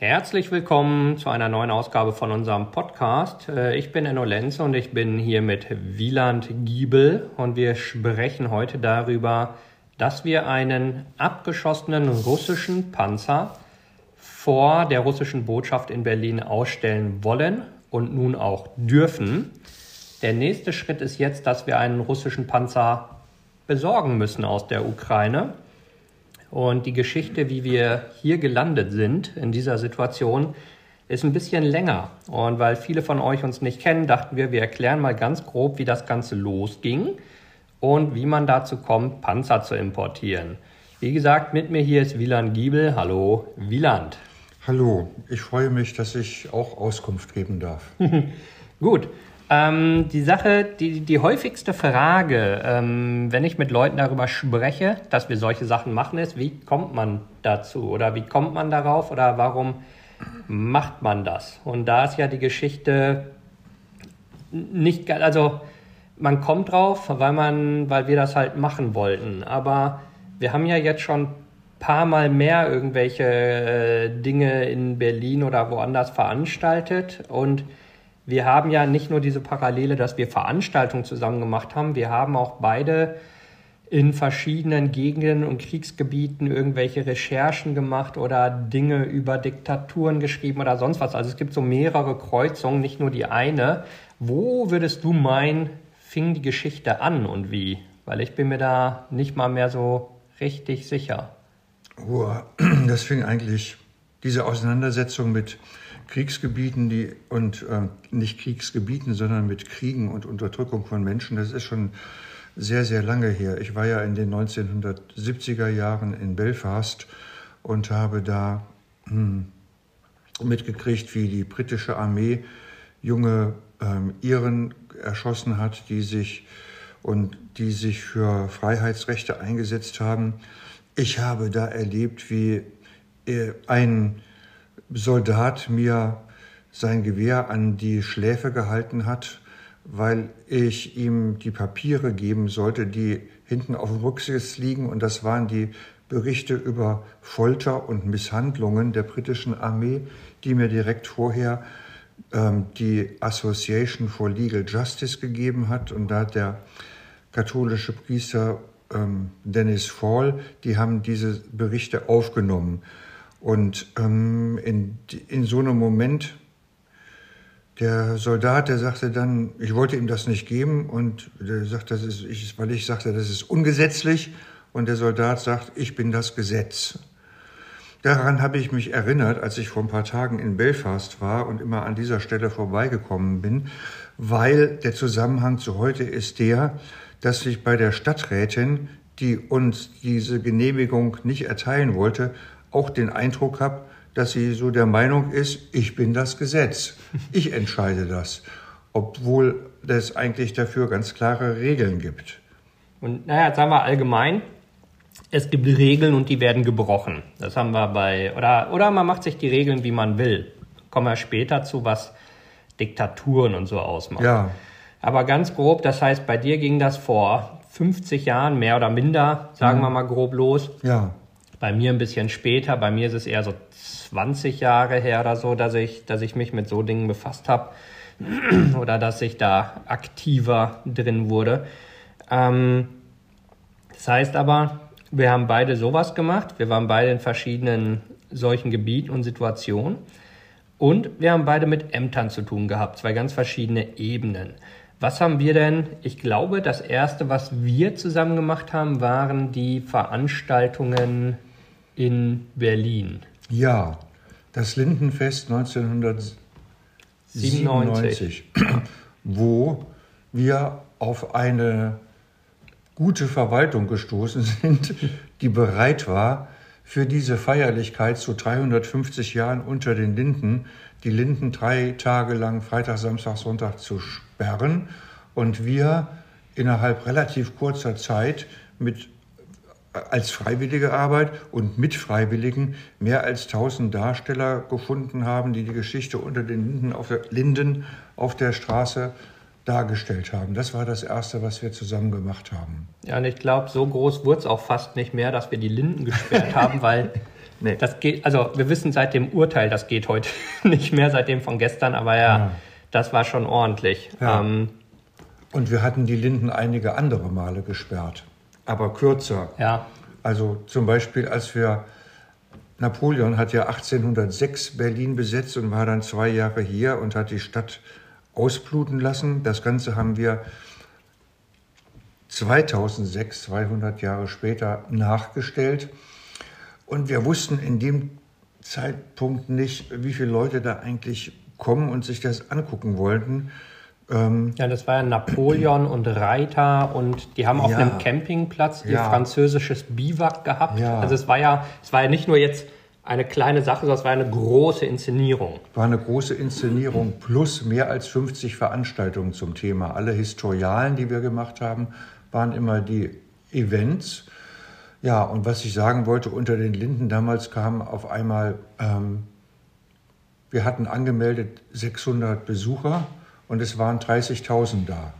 Herzlich willkommen zu einer neuen Ausgabe von unserem Podcast. Äh, ich bin Enno Lenz und ich bin hier mit Wieland Giebel und wir sprechen heute darüber, dass wir einen abgeschossenen russischen Panzer vor der russischen Botschaft in Berlin ausstellen wollen und nun auch dürfen. Der nächste Schritt ist jetzt, dass wir einen russischen Panzer besorgen müssen aus der Ukraine. Und die Geschichte, wie wir hier gelandet sind in dieser Situation, ist ein bisschen länger. Und weil viele von euch uns nicht kennen, dachten wir, wir erklären mal ganz grob, wie das Ganze losging und wie man dazu kommt, Panzer zu importieren. Wie gesagt, mit mir hier ist Wieland Giebel. Hallo, Wieland. Hallo, ich freue mich, dass ich auch Auskunft geben darf. Gut, ähm, die Sache, die, die häufigste Frage, ähm, wenn ich mit Leuten darüber spreche, dass wir solche Sachen machen, ist, wie kommt man dazu oder wie kommt man darauf oder warum macht man das? Und da ist ja die Geschichte nicht, also man kommt drauf, weil man, weil wir das halt machen wollten. Aber wir haben ja jetzt schon paar Mal mehr irgendwelche äh, Dinge in Berlin oder woanders veranstaltet und wir haben ja nicht nur diese Parallele, dass wir Veranstaltungen zusammen gemacht haben, wir haben auch beide in verschiedenen Gegenden und Kriegsgebieten irgendwelche Recherchen gemacht oder Dinge über Diktaturen geschrieben oder sonst was. Also es gibt so mehrere Kreuzungen, nicht nur die eine. Wo würdest du meinen, fing die Geschichte an und wie? Weil ich bin mir da nicht mal mehr so richtig sicher. Oh, das fing eigentlich diese Auseinandersetzung mit Kriegsgebieten die, und äh, nicht Kriegsgebieten, sondern mit Kriegen und Unterdrückung von Menschen, das ist schon sehr, sehr lange her. Ich war ja in den 1970er Jahren in Belfast und habe da hm, mitgekriegt, wie die britische Armee junge ähm, Iren erschossen hat, die sich und die sich für Freiheitsrechte eingesetzt haben. Ich habe da erlebt, wie äh, ein Soldat mir sein Gewehr an die Schläfe gehalten hat, weil ich ihm die Papiere geben sollte, die hinten auf dem Rücksitz liegen. Und das waren die Berichte über Folter und Misshandlungen der britischen Armee, die mir direkt vorher ähm, die Association for Legal Justice gegeben hat. Und da hat der katholische Priester ähm, Dennis Fall, die haben diese Berichte aufgenommen. Und ähm, in, in so einem Moment, der Soldat, der sagte dann, ich wollte ihm das nicht geben und der sagt, das ist, ich, weil ich sagte, das ist ungesetzlich und der Soldat sagt, ich bin das Gesetz. Daran habe ich mich erinnert, als ich vor ein paar Tagen in Belfast war und immer an dieser Stelle vorbeigekommen bin, weil der Zusammenhang zu heute ist der, dass ich bei der Stadträtin, die uns diese Genehmigung nicht erteilen wollte, auch den Eindruck habe, dass sie so der Meinung ist, ich bin das Gesetz, ich entscheide das, obwohl es eigentlich dafür ganz klare Regeln gibt. Und naja, jetzt sagen wir allgemein, es gibt Regeln und die werden gebrochen. Das haben wir bei, oder, oder man macht sich die Regeln, wie man will. Kommen wir später zu, was Diktaturen und so ausmachen. Ja. Aber ganz grob, das heißt, bei dir ging das vor 50 Jahren, mehr oder minder, sagen mhm. wir mal grob los. Ja. Bei mir ein bisschen später, bei mir ist es eher so 20 Jahre her oder so, dass ich, dass ich mich mit so Dingen befasst habe oder dass ich da aktiver drin wurde. Ähm, das heißt aber, wir haben beide sowas gemacht, wir waren beide in verschiedenen solchen Gebieten und Situationen und wir haben beide mit Ämtern zu tun gehabt, zwei ganz verschiedene Ebenen. Was haben wir denn? Ich glaube, das erste, was wir zusammen gemacht haben, waren die Veranstaltungen in Berlin. Ja, das Lindenfest 1997, wo wir auf eine gute Verwaltung gestoßen sind, die bereit war, für diese Feierlichkeit zu 350 Jahren unter den Linden die Linden drei Tage lang Freitag, Samstag, Sonntag zu sperren und wir innerhalb relativ kurzer Zeit mit als freiwillige Arbeit und mit Freiwilligen mehr als 1000 Darsteller gefunden haben, die die Geschichte unter den Linden auf der, Linden auf der Straße dargestellt haben. Das war das Erste, was wir zusammen gemacht haben. Ja, und ich glaube, so groß wurde es auch fast nicht mehr, dass wir die Linden gesperrt haben, weil Nee. Das geht, also wir wissen seit dem Urteil, das geht heute nicht mehr, seit dem von gestern, aber ja, ja. das war schon ordentlich. Ja. Ähm, und wir hatten die Linden einige andere Male gesperrt, aber kürzer. Ja. Also zum Beispiel, als wir Napoleon hat ja 1806 Berlin besetzt und war dann zwei Jahre hier und hat die Stadt ausbluten lassen. Das Ganze haben wir 2006, 200 Jahre später, nachgestellt. Und wir wussten in dem Zeitpunkt nicht, wie viele Leute da eigentlich kommen und sich das angucken wollten. Ähm, ja, das war ja Napoleon und Reiter und die haben auf ja, einem Campingplatz ihr ja. französisches Biwak gehabt. Ja. Also es war ja, es war ja nicht nur jetzt eine kleine Sache, sondern es war eine große Inszenierung. War eine große Inszenierung plus mehr als 50 Veranstaltungen zum Thema. Alle Historialen, die wir gemacht haben, waren immer die Events. Ja, und was ich sagen wollte, unter den Linden damals kam auf einmal, ähm, wir hatten angemeldet 600 Besucher und es waren 30.000 da.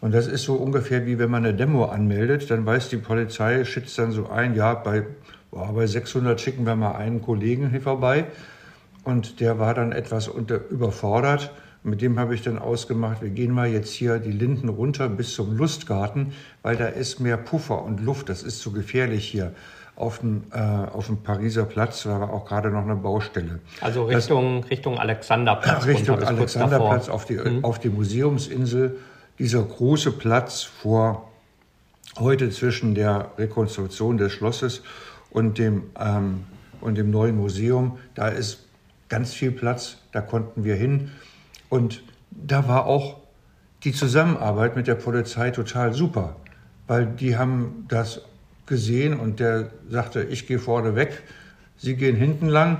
Und das ist so ungefähr wie wenn man eine Demo anmeldet, dann weiß die Polizei, schätzt dann so ein, ja, bei, boah, bei 600 schicken wir mal einen Kollegen hier vorbei. Und der war dann etwas unter, überfordert. Mit dem habe ich dann ausgemacht, wir gehen mal jetzt hier die Linden runter bis zum Lustgarten, weil da ist mehr Puffer und Luft. Das ist zu gefährlich hier auf dem, äh, auf dem Pariser Platz, da war auch gerade noch eine Baustelle. Also Richtung, das, Richtung Alexanderplatz. Richtung Alexanderplatz auf die, mhm. auf die Museumsinsel. Dieser große Platz vor heute zwischen der Rekonstruktion des Schlosses und dem, ähm, und dem neuen Museum, da ist ganz viel Platz, da konnten wir hin. Und da war auch die Zusammenarbeit mit der Polizei total super, weil die haben das gesehen und der sagte, ich gehe vorne weg, Sie gehen hinten lang.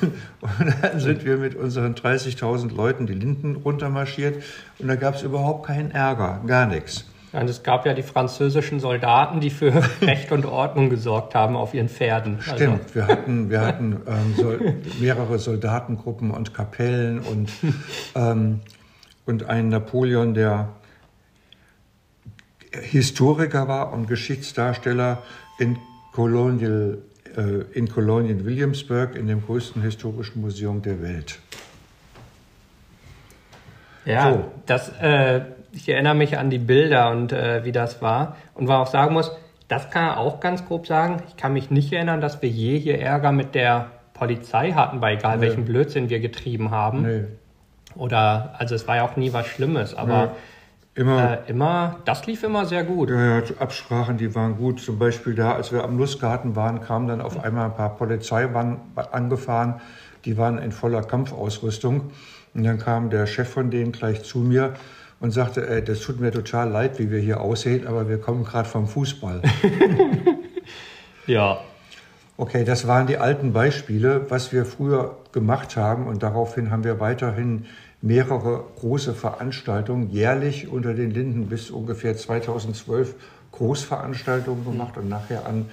Und dann sind wir mit unseren 30.000 Leuten die Linden runtermarschiert und da gab es überhaupt keinen Ärger, gar nichts. Und es gab ja die französischen Soldaten, die für Recht und Ordnung gesorgt haben auf ihren Pferden. Also Stimmt, also. wir hatten, wir hatten ähm, so mehrere Soldatengruppen und Kapellen und, ähm, und einen Napoleon, der Historiker war und Geschichtsdarsteller in Colonial, äh, in Colonial Williamsburg, in dem größten historischen Museum der Welt. Ja, so. das, äh, ich erinnere mich an die Bilder und äh, wie das war. Und was auch sagen muss, das kann er auch ganz grob sagen. Ich kann mich nicht erinnern, dass wir je hier Ärger mit der Polizei hatten, bei egal nee. welchen Blödsinn wir getrieben haben. Nee. Oder, also es war ja auch nie was Schlimmes, aber nee. Immer, äh, immer, das lief immer sehr gut. Ja, ja, Absprachen, die waren gut. Zum Beispiel da, als wir am Lustgarten waren, kamen dann auf einmal ein paar Polizeiwagen angefahren. Die waren in voller Kampfausrüstung. Und dann kam der Chef von denen gleich zu mir und sagte, ey, das tut mir total leid, wie wir hier aussehen, aber wir kommen gerade vom Fußball. ja. Okay, das waren die alten Beispiele, was wir früher gemacht haben und daraufhin haben wir weiterhin mehrere große Veranstaltungen jährlich unter den Linden bis ungefähr 2012 Großveranstaltungen gemacht und nachher an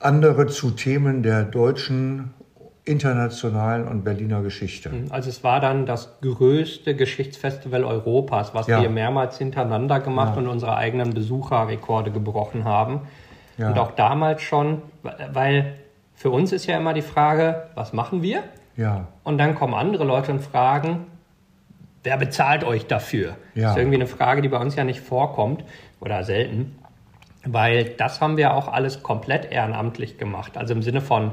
andere zu Themen der deutschen, internationalen und Berliner Geschichte. Mhm, also es war dann das größte Geschichtsfestival Europas, was ja. wir mehrmals hintereinander gemacht ja. und unsere eigenen Besucherrekorde gebrochen haben. Ja. Und auch damals schon, weil für uns ist ja immer die Frage, was machen wir? Ja. Und dann kommen andere Leute und fragen, wer bezahlt euch dafür? Ja. Das ist irgendwie eine Frage, die bei uns ja nicht vorkommt oder selten, weil das haben wir auch alles komplett ehrenamtlich gemacht. Also im Sinne von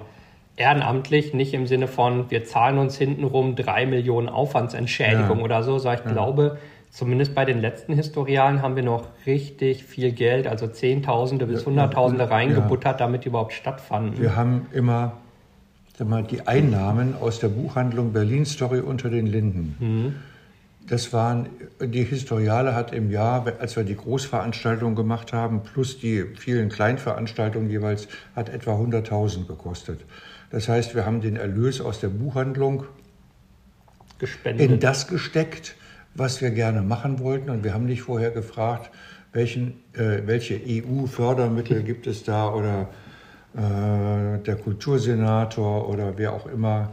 ehrenamtlich, nicht im Sinne von, wir zahlen uns hintenrum drei Millionen Aufwandsentschädigung ja. oder so, sondern ich ja. glaube, zumindest bei den letzten Historialen haben wir noch richtig viel Geld, also Zehntausende bis Hunderttausende reingebuttert, damit die überhaupt stattfanden. Wir haben immer mal, die Einnahmen aus der Buchhandlung Berlin Story unter den Linden. Mhm das waren, die Historiale hat im Jahr, als wir die Großveranstaltung gemacht haben, plus die vielen Kleinveranstaltungen jeweils, hat etwa 100.000 gekostet. Das heißt, wir haben den Erlös aus der Buchhandlung Gespendet. in das gesteckt, was wir gerne machen wollten. Und wir haben nicht vorher gefragt, welchen, äh, welche EU-Fördermittel gibt es da oder äh, der Kultursenator oder wer auch immer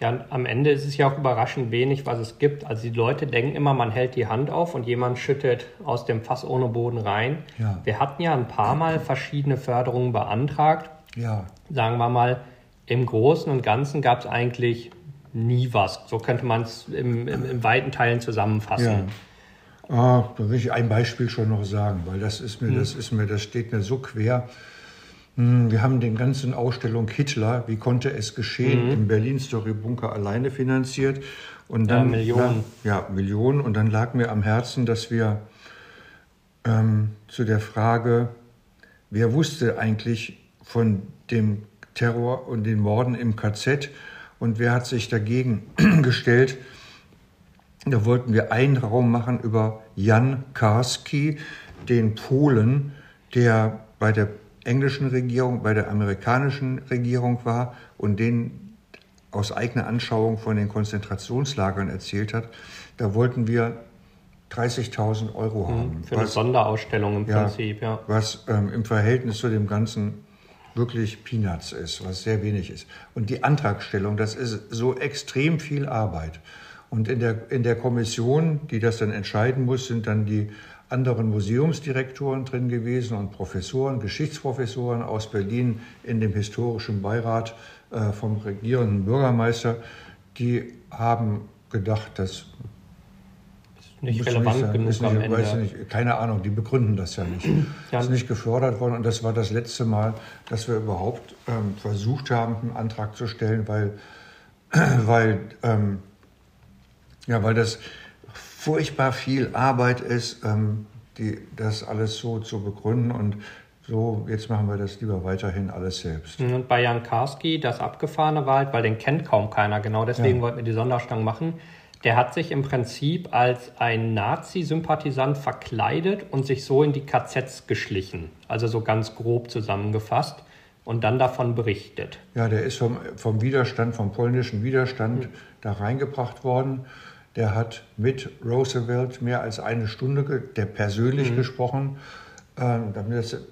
ja, am Ende ist es ja auch überraschend wenig, was es gibt. Also die Leute denken immer, man hält die Hand auf und jemand schüttet aus dem Fass ohne Boden rein. Ja. Wir hatten ja ein paar Mal verschiedene Förderungen beantragt. Ja. Sagen wir mal, im Großen und Ganzen gab es eigentlich nie was. So könnte man es im, im, im, weiten Teilen zusammenfassen. Ja. Ah, da will ich ein Beispiel schon noch sagen, weil das ist mir, hm. das ist mir, das steht mir so quer. Hm, wir haben den ganzen Ausstellung Hitler, wie konnte es geschehen, mhm. im Berlin Story Bunker alleine finanziert. Und dann, ja, Millionen. ja, Millionen. Und dann lag mir am Herzen, dass wir ähm, zu der Frage, wer wusste eigentlich von dem Terror und den Morden im KZ und wer hat sich dagegen gestellt? Da wollten wir einen Raum machen über Jan Karski, den Polen, der bei der englischen Regierung, bei der amerikanischen Regierung war und den aus eigener Anschauung von den Konzentrationslagern erzählt hat. Da wollten wir 30.000 Euro mhm, haben. Für eine was, Sonderausstellung im ja, Prinzip, ja. Was ähm, im Verhältnis zu dem Ganzen wirklich Peanuts ist, was sehr wenig ist. Und die Antragstellung, das ist so extrem viel Arbeit. Und in der, in der Kommission, die das dann entscheiden muss, sind dann die anderen Museumsdirektoren drin gewesen und Professoren, Geschichtsprofessoren aus Berlin in dem historischen Beirat äh, vom regierenden Bürgermeister. Die haben gedacht, das nicht relevant nicht genug nicht, am Ende. Nicht, keine Ahnung, die begründen das ja nicht. ja. ist nicht gefördert worden und das war das letzte Mal, dass wir überhaupt ähm, versucht haben, einen Antrag zu stellen, weil, weil, ähm, ja, weil das furchtbar viel Arbeit ist, ähm, die, das alles so zu begründen und so, jetzt machen wir das lieber weiterhin alles selbst. Und bei Jan Karski, das Abgefahrene war halt, weil den kennt kaum keiner, genau deswegen ja. wollten wir die Sonderstange machen der hat sich im Prinzip als ein Nazi-Sympathisant verkleidet und sich so in die KZs geschlichen. Also so ganz grob zusammengefasst und dann davon berichtet. Ja, der ist vom, vom Widerstand, vom polnischen Widerstand mhm. da reingebracht worden. Der hat mit Roosevelt mehr als eine Stunde, der persönlich mhm. gesprochen, äh,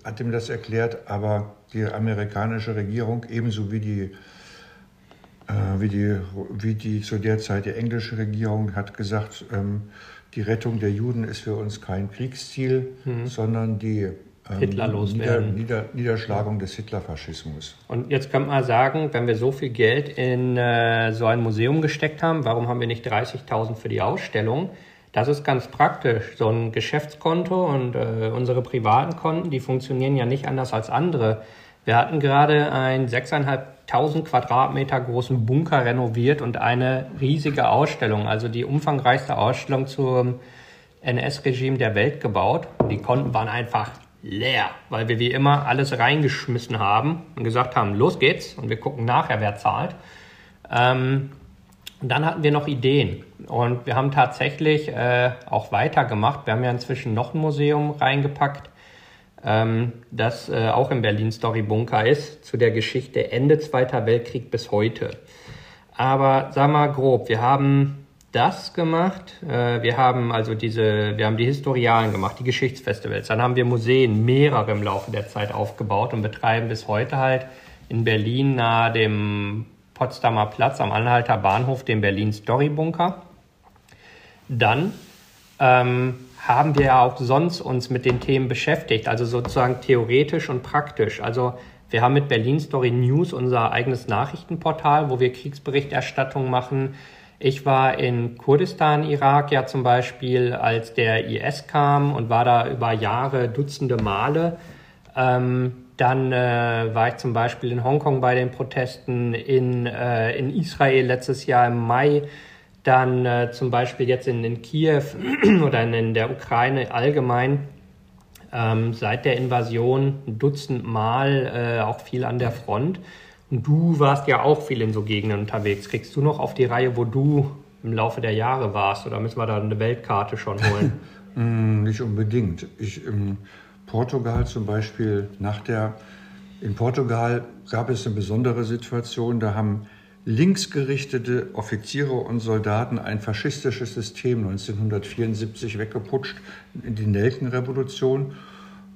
hat ihm das erklärt, aber die amerikanische Regierung ebenso wie die äh, wie, die, wie die zu der Zeit die englische Regierung hat gesagt, ähm, die Rettung der Juden ist für uns kein Kriegsziel, mhm. sondern die ähm, Hitler Nieder, Nieder, Niederschlagung des Hitlerfaschismus. Und jetzt könnte man sagen, wenn wir so viel Geld in äh, so ein Museum gesteckt haben, warum haben wir nicht 30.000 für die Ausstellung? Das ist ganz praktisch. So ein Geschäftskonto und äh, unsere privaten Konten, die funktionieren ja nicht anders als andere. Wir hatten gerade ein 6.500 Quadratmeter großen Bunker renoviert und eine riesige Ausstellung, also die umfangreichste Ausstellung zum NS-Regime der Welt gebaut. Die Konten waren einfach leer, weil wir wie immer alles reingeschmissen haben und gesagt haben, los geht's und wir gucken nachher, wer zahlt. Ähm, dann hatten wir noch Ideen und wir haben tatsächlich äh, auch weitergemacht. Wir haben ja inzwischen noch ein Museum reingepackt ähm, das äh, auch im Berlin Story Bunker ist, zu der Geschichte Ende Zweiter Weltkrieg bis heute. Aber sag mal grob, wir haben das gemacht, äh, wir haben also diese, wir haben die Historialen gemacht, die Geschichtsfestivals, dann haben wir Museen, mehrere im Laufe der Zeit aufgebaut und betreiben bis heute halt in Berlin nahe dem Potsdamer Platz am Anhalter Bahnhof den Berlin Story Bunker. Dann ähm, haben wir ja auch sonst uns mit den Themen beschäftigt, also sozusagen theoretisch und praktisch. Also wir haben mit Berlin Story News unser eigenes Nachrichtenportal, wo wir Kriegsberichterstattung machen. Ich war in Kurdistan, Irak ja zum Beispiel, als der IS kam und war da über Jahre Dutzende Male. Ähm, dann äh, war ich zum Beispiel in Hongkong bei den Protesten, in, äh, in Israel letztes Jahr im Mai dann äh, zum Beispiel jetzt in, in Kiew oder in, in, der Ukraine allgemein ähm, seit der Invasion ein Dutzend Mal äh, auch viel an der Front. Und du warst ja auch viel in so Gegenden unterwegs. Kriegst du noch auf die Reihe, wo du im Laufe der Jahre warst? Oder müssen wir da eine Weltkarte schon holen? Mm, nicht unbedingt. Ich in Portugal zum Beispiel nach der in Portugal gab es eine besondere Situation. Da haben linksgerichtete Offiziere und Soldaten ein faschistisches System 1974 weggeputscht in die Nelkenrevolution.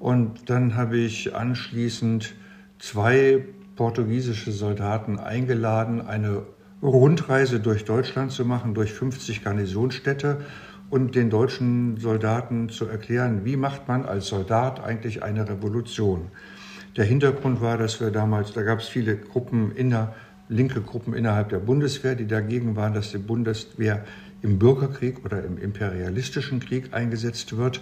Und dann habe ich anschließend zwei portugiesische Soldaten eingeladen, eine Rundreise durch Deutschland zu machen, durch 50 Garnisonsstädte und den deutschen Soldaten zu erklären, wie macht man als Soldat eigentlich eine Revolution. Der Hintergrund war, dass wir damals, da gab es viele Gruppen in der linke Gruppen innerhalb der Bundeswehr, die dagegen waren, dass die Bundeswehr im Bürgerkrieg oder im imperialistischen Krieg eingesetzt wird.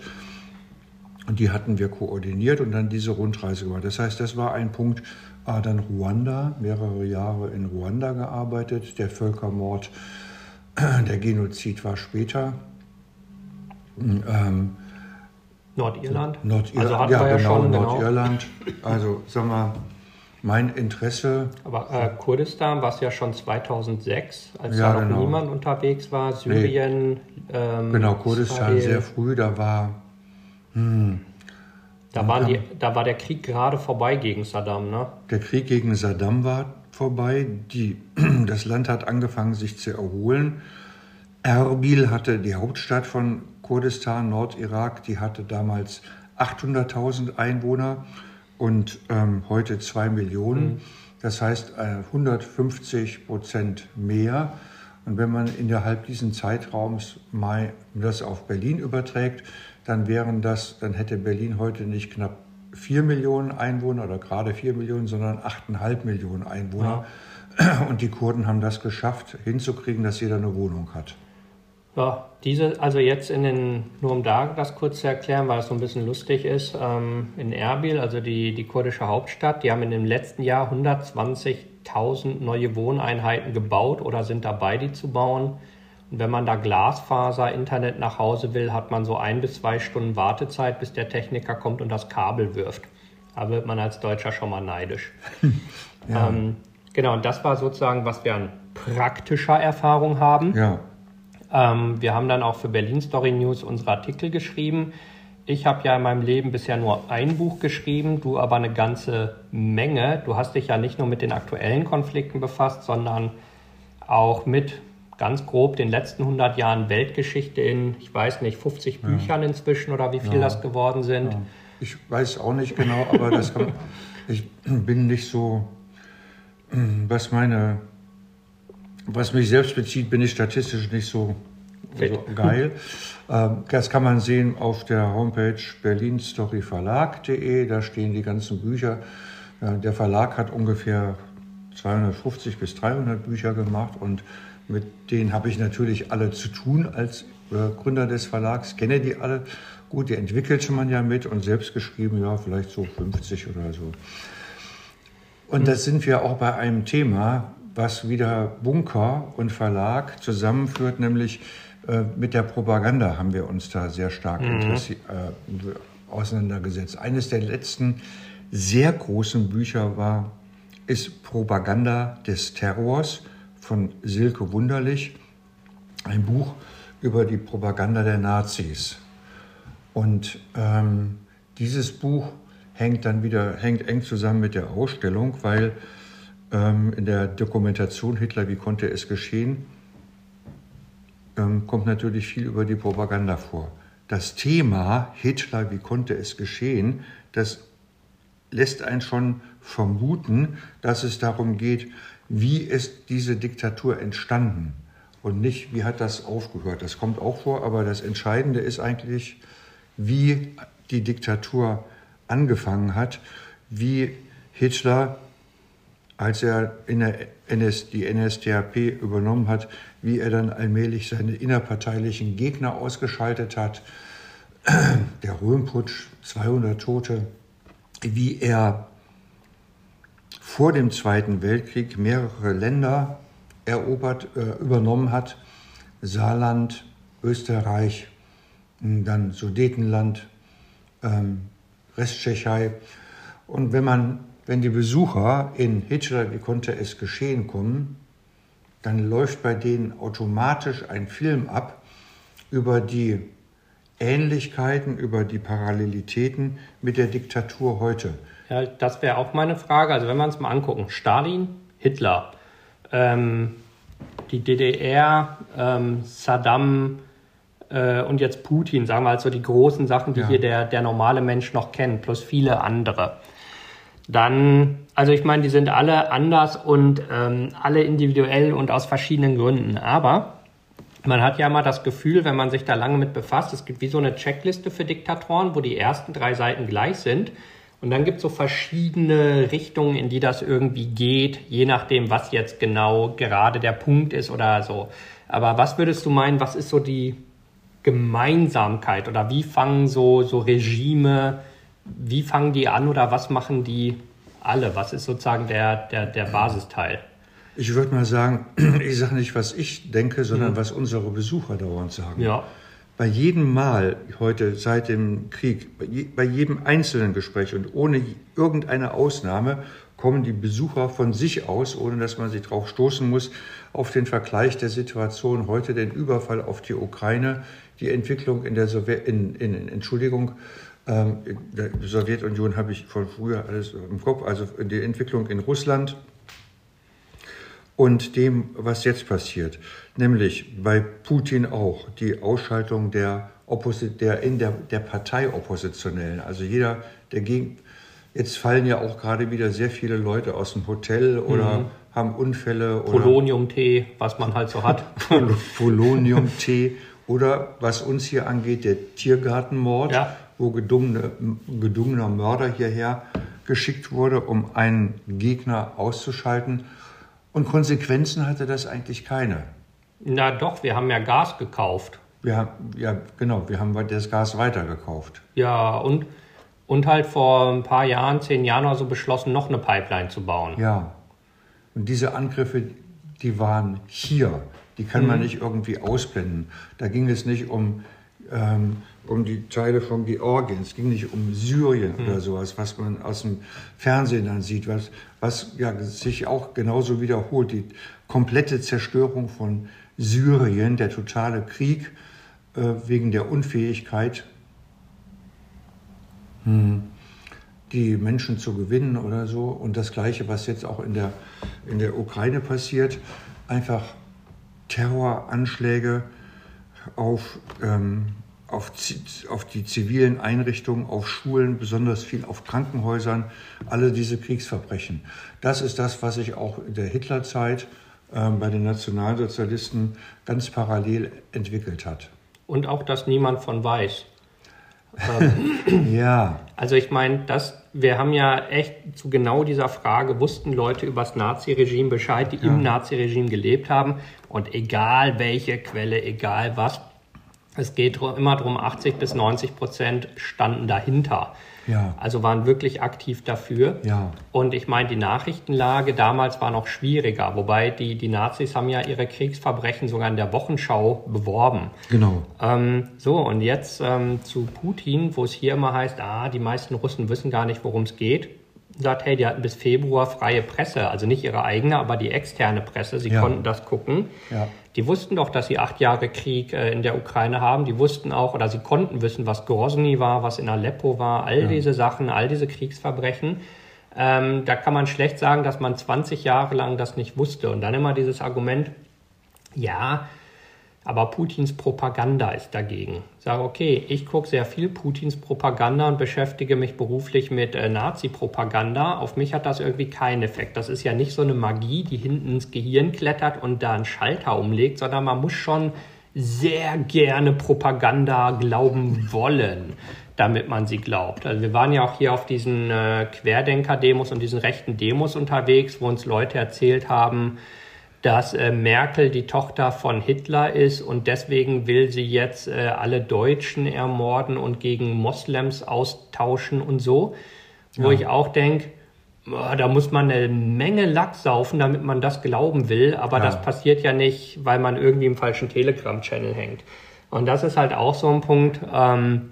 Und die hatten wir koordiniert und dann diese Rundreise gemacht. Das heißt, das war ein Punkt. Ah, dann Ruanda, mehrere Jahre in Ruanda gearbeitet. Der Völkermord, der Genozid war später. Ähm, Nordirland? Nordirland, also ja, ja genau, schon, genau. Nordirland. Genau. Also, sag mal, mein Interesse. Aber äh, Kurdistan war es ja schon 2006, als ja, da noch genau. niemand unterwegs war. Syrien. Nee. Ähm, genau, Kurdistan Israel. sehr früh, da war. Hm, da, waren die, da war der Krieg gerade vorbei gegen Saddam, ne? Der Krieg gegen Saddam war vorbei. Die, das Land hat angefangen, sich zu erholen. Erbil hatte die Hauptstadt von Kurdistan, Nordirak, die hatte damals 800.000 Einwohner und ähm, heute 2 Millionen. Mhm. Das heißt äh, 150 Prozent mehr. Und wenn man innerhalb dieses Zeitraums mal das auf Berlin überträgt, dann wären das, dann hätte Berlin heute nicht knapp 4 Millionen Einwohner oder gerade 4 Millionen, sondern 8,5 Millionen Einwohner. Ja. Und die Kurden haben das geschafft, hinzukriegen, dass jeder eine Wohnung hat. Ja, diese, also jetzt in den, nur um da das kurz zu erklären, weil es so ein bisschen lustig ist, ähm, in Erbil, also die, die kurdische Hauptstadt, die haben in dem letzten Jahr 120.000 neue Wohneinheiten gebaut oder sind dabei, die zu bauen. Und wenn man da Glasfaser, Internet nach Hause will, hat man so ein bis zwei Stunden Wartezeit, bis der Techniker kommt und das Kabel wirft. Da wird man als Deutscher schon mal neidisch. ja. ähm, genau, und das war sozusagen, was wir an praktischer Erfahrung haben. Ja. Ähm, wir haben dann auch für Berlin Story News unsere Artikel geschrieben. Ich habe ja in meinem Leben bisher nur ein Buch geschrieben, du aber eine ganze Menge. Du hast dich ja nicht nur mit den aktuellen Konflikten befasst, sondern auch mit ganz grob den letzten 100 Jahren Weltgeschichte in, ich weiß nicht, 50 ja. Büchern inzwischen oder wie viel ja. das geworden sind. Ja. Ich weiß auch nicht genau, aber das ich bin nicht so, was meine was mich selbst bezieht, bin ich statistisch nicht so, so geil. Ähm, das kann man sehen auf der Homepage berlinstoryverlag.de. Da stehen die ganzen Bücher. Der Verlag hat ungefähr 250 bis 300 Bücher gemacht und mit denen habe ich natürlich alle zu tun als äh, Gründer des Verlags, kenne die alle gut, die entwickelt man ja mit und selbst geschrieben, ja, vielleicht so 50 oder so. Und das sind wir auch bei einem Thema, was wieder Bunker und Verlag zusammenführt, nämlich äh, mit der Propaganda haben wir uns da sehr stark mhm. äh, auseinandergesetzt. Eines der letzten sehr großen Bücher war, ist Propaganda des Terrors von Silke Wunderlich, ein Buch über die Propaganda der Nazis. Und ähm, dieses Buch hängt dann wieder hängt eng zusammen mit der Ausstellung, weil ähm, in der Dokumentation Hitler, wie konnte es geschehen, ähm, kommt natürlich viel über die Propaganda vor. Das Thema Hitler, wie konnte es geschehen, das lässt einen schon vermuten, dass es darum geht, wie ist diese Diktatur entstanden und nicht, wie hat das aufgehört. Das kommt auch vor, aber das Entscheidende ist eigentlich, wie die Diktatur angefangen hat, wie Hitler als er NS, die NSDAP übernommen hat, wie er dann allmählich seine innerparteilichen Gegner ausgeschaltet hat. Der Röhmputsch, 200 Tote, wie er vor dem Zweiten Weltkrieg mehrere Länder erobert, äh, übernommen hat. Saarland, Österreich, dann Sudetenland, ähm, Resttschechei. Und wenn man wenn die Besucher in Hitler, wie konnte es geschehen kommen, dann läuft bei denen automatisch ein Film ab über die Ähnlichkeiten, über die Parallelitäten mit der Diktatur heute. Ja, das wäre auch meine Frage. Also wenn wir uns mal angucken, Stalin, Hitler, ähm, die DDR, ähm, Saddam äh, und jetzt Putin, sagen wir also die großen Sachen, die ja. hier der, der normale Mensch noch kennt, plus viele andere dann, also ich meine, die sind alle anders und ähm, alle individuell und aus verschiedenen Gründen. Aber man hat ja mal das Gefühl, wenn man sich da lange mit befasst, es gibt wie so eine Checkliste für Diktatoren, wo die ersten drei Seiten gleich sind Und dann gibt es so verschiedene Richtungen, in die das irgendwie geht, je nachdem, was jetzt genau gerade der Punkt ist oder so. Aber was würdest du meinen, was ist so die Gemeinsamkeit oder wie fangen so, so Regime, wie fangen die an oder was machen die alle? Was ist sozusagen der, der, der Basisteil? Ich würde mal sagen, ich sage nicht, was ich denke, sondern mhm. was unsere Besucher dauernd sagen. Ja bei jedem Mal heute seit dem Krieg, bei jedem einzelnen Gespräch und ohne irgendeine Ausnahme kommen die Besucher von sich aus, ohne dass man sie drauf stoßen muss, auf den Vergleich der Situation heute, den Überfall auf die Ukraine, die Entwicklung in der Sowjet, in, in, Entschuldigung, ähm, in der Sowjetunion habe ich von früher alles im Kopf, also die Entwicklung in Russland, und dem, was jetzt passiert. Nämlich bei Putin auch die Ausschaltung der, Opposit der, in der, der Partei Oppositionellen. Also jeder, der gegen, jetzt fallen ja auch gerade wieder sehr viele Leute aus dem Hotel oder mhm. haben Unfälle. Polonium-Tee, was man halt so hat. Polonium-Tee oder was uns hier angeht, der Tiergartenmord, ja. wo gedungene, gedungener Mörder hierher geschickt wurde, um einen Gegner auszuschalten. Und Konsequenzen hatte das eigentlich keine. Na doch, wir haben ja Gas gekauft. Wir haben, ja, genau, wir haben das Gas weitergekauft. Ja, und, und halt vor ein paar Jahren, zehn Jahren oder so beschlossen, noch eine Pipeline zu bauen. Ja. Und diese Angriffe, die waren hier. Die kann mhm. man nicht irgendwie ausblenden. Da ging es nicht um ähm, um die Teile von Georgien. Es ging nicht um Syrien mhm. oder sowas, was man aus dem Fernsehen dann sieht, was, was ja sich auch genauso wiederholt. Die komplette Zerstörung von Syrien, der totale Krieg äh, wegen der Unfähigkeit, hm, die Menschen zu gewinnen oder so. Und das Gleiche, was jetzt auch in der, in der Ukraine passiert, einfach Terroranschläge auf ähm, auf, auf die zivilen Einrichtungen, auf Schulen, besonders viel auf Krankenhäusern, alle diese Kriegsverbrechen. Das ist das, was sich auch in der Hitlerzeit äh, bei den Nationalsozialisten ganz parallel entwickelt hat. Und auch, dass niemand von weiß. Ähm, ja. Also ich meine, das, wir haben ja echt zu genau dieser Frage, wussten Leute über das Naziregime Bescheid, die ja. im Naziregime gelebt haben. Und egal welche Quelle, egal was, es geht immer darum, 80 bis 90 Prozent standen dahinter. Ja. Also waren wirklich aktiv dafür. Ja. Und ich meine, die Nachrichtenlage damals war noch schwieriger, wobei die, die Nazis haben ja ihre Kriegsverbrechen sogar in der Wochenschau beworben. Genau. Ähm, so, und jetzt ähm, zu Putin, wo es hier immer heißt, ah, die meisten Russen wissen gar nicht, worum es geht. Sagt, hey, die hatten bis Februar freie Presse, also nicht ihre eigene, aber die externe Presse. Sie ja. konnten das gucken. Ja. Die wussten doch, dass sie acht Jahre Krieg äh, in der Ukraine haben. Die wussten auch oder sie konnten wissen, was Grozny war, was in Aleppo war, all ja. diese Sachen, all diese Kriegsverbrechen. Ähm, da kann man schlecht sagen, dass man 20 Jahre lang das nicht wusste. Und dann immer dieses Argument, ja, aber Putins Propaganda ist dagegen. Ich sage, okay, ich gucke sehr viel Putins Propaganda und beschäftige mich beruflich mit äh, Nazi-Propaganda. Auf mich hat das irgendwie keinen Effekt. Das ist ja nicht so eine Magie, die hinten ins Gehirn klettert und da einen Schalter umlegt, sondern man muss schon sehr gerne Propaganda glauben wollen, damit man sie glaubt. Also wir waren ja auch hier auf diesen äh, Querdenker-Demos und diesen rechten Demos unterwegs, wo uns Leute erzählt haben, dass äh, Merkel die Tochter von Hitler ist und deswegen will sie jetzt äh, alle Deutschen ermorden und gegen Moslems austauschen und so. Wo ja. ich auch denke, da muss man eine Menge Lack saufen, damit man das glauben will, aber ja. das passiert ja nicht, weil man irgendwie im falschen Telegram-Channel hängt. Und das ist halt auch so ein Punkt. Ähm,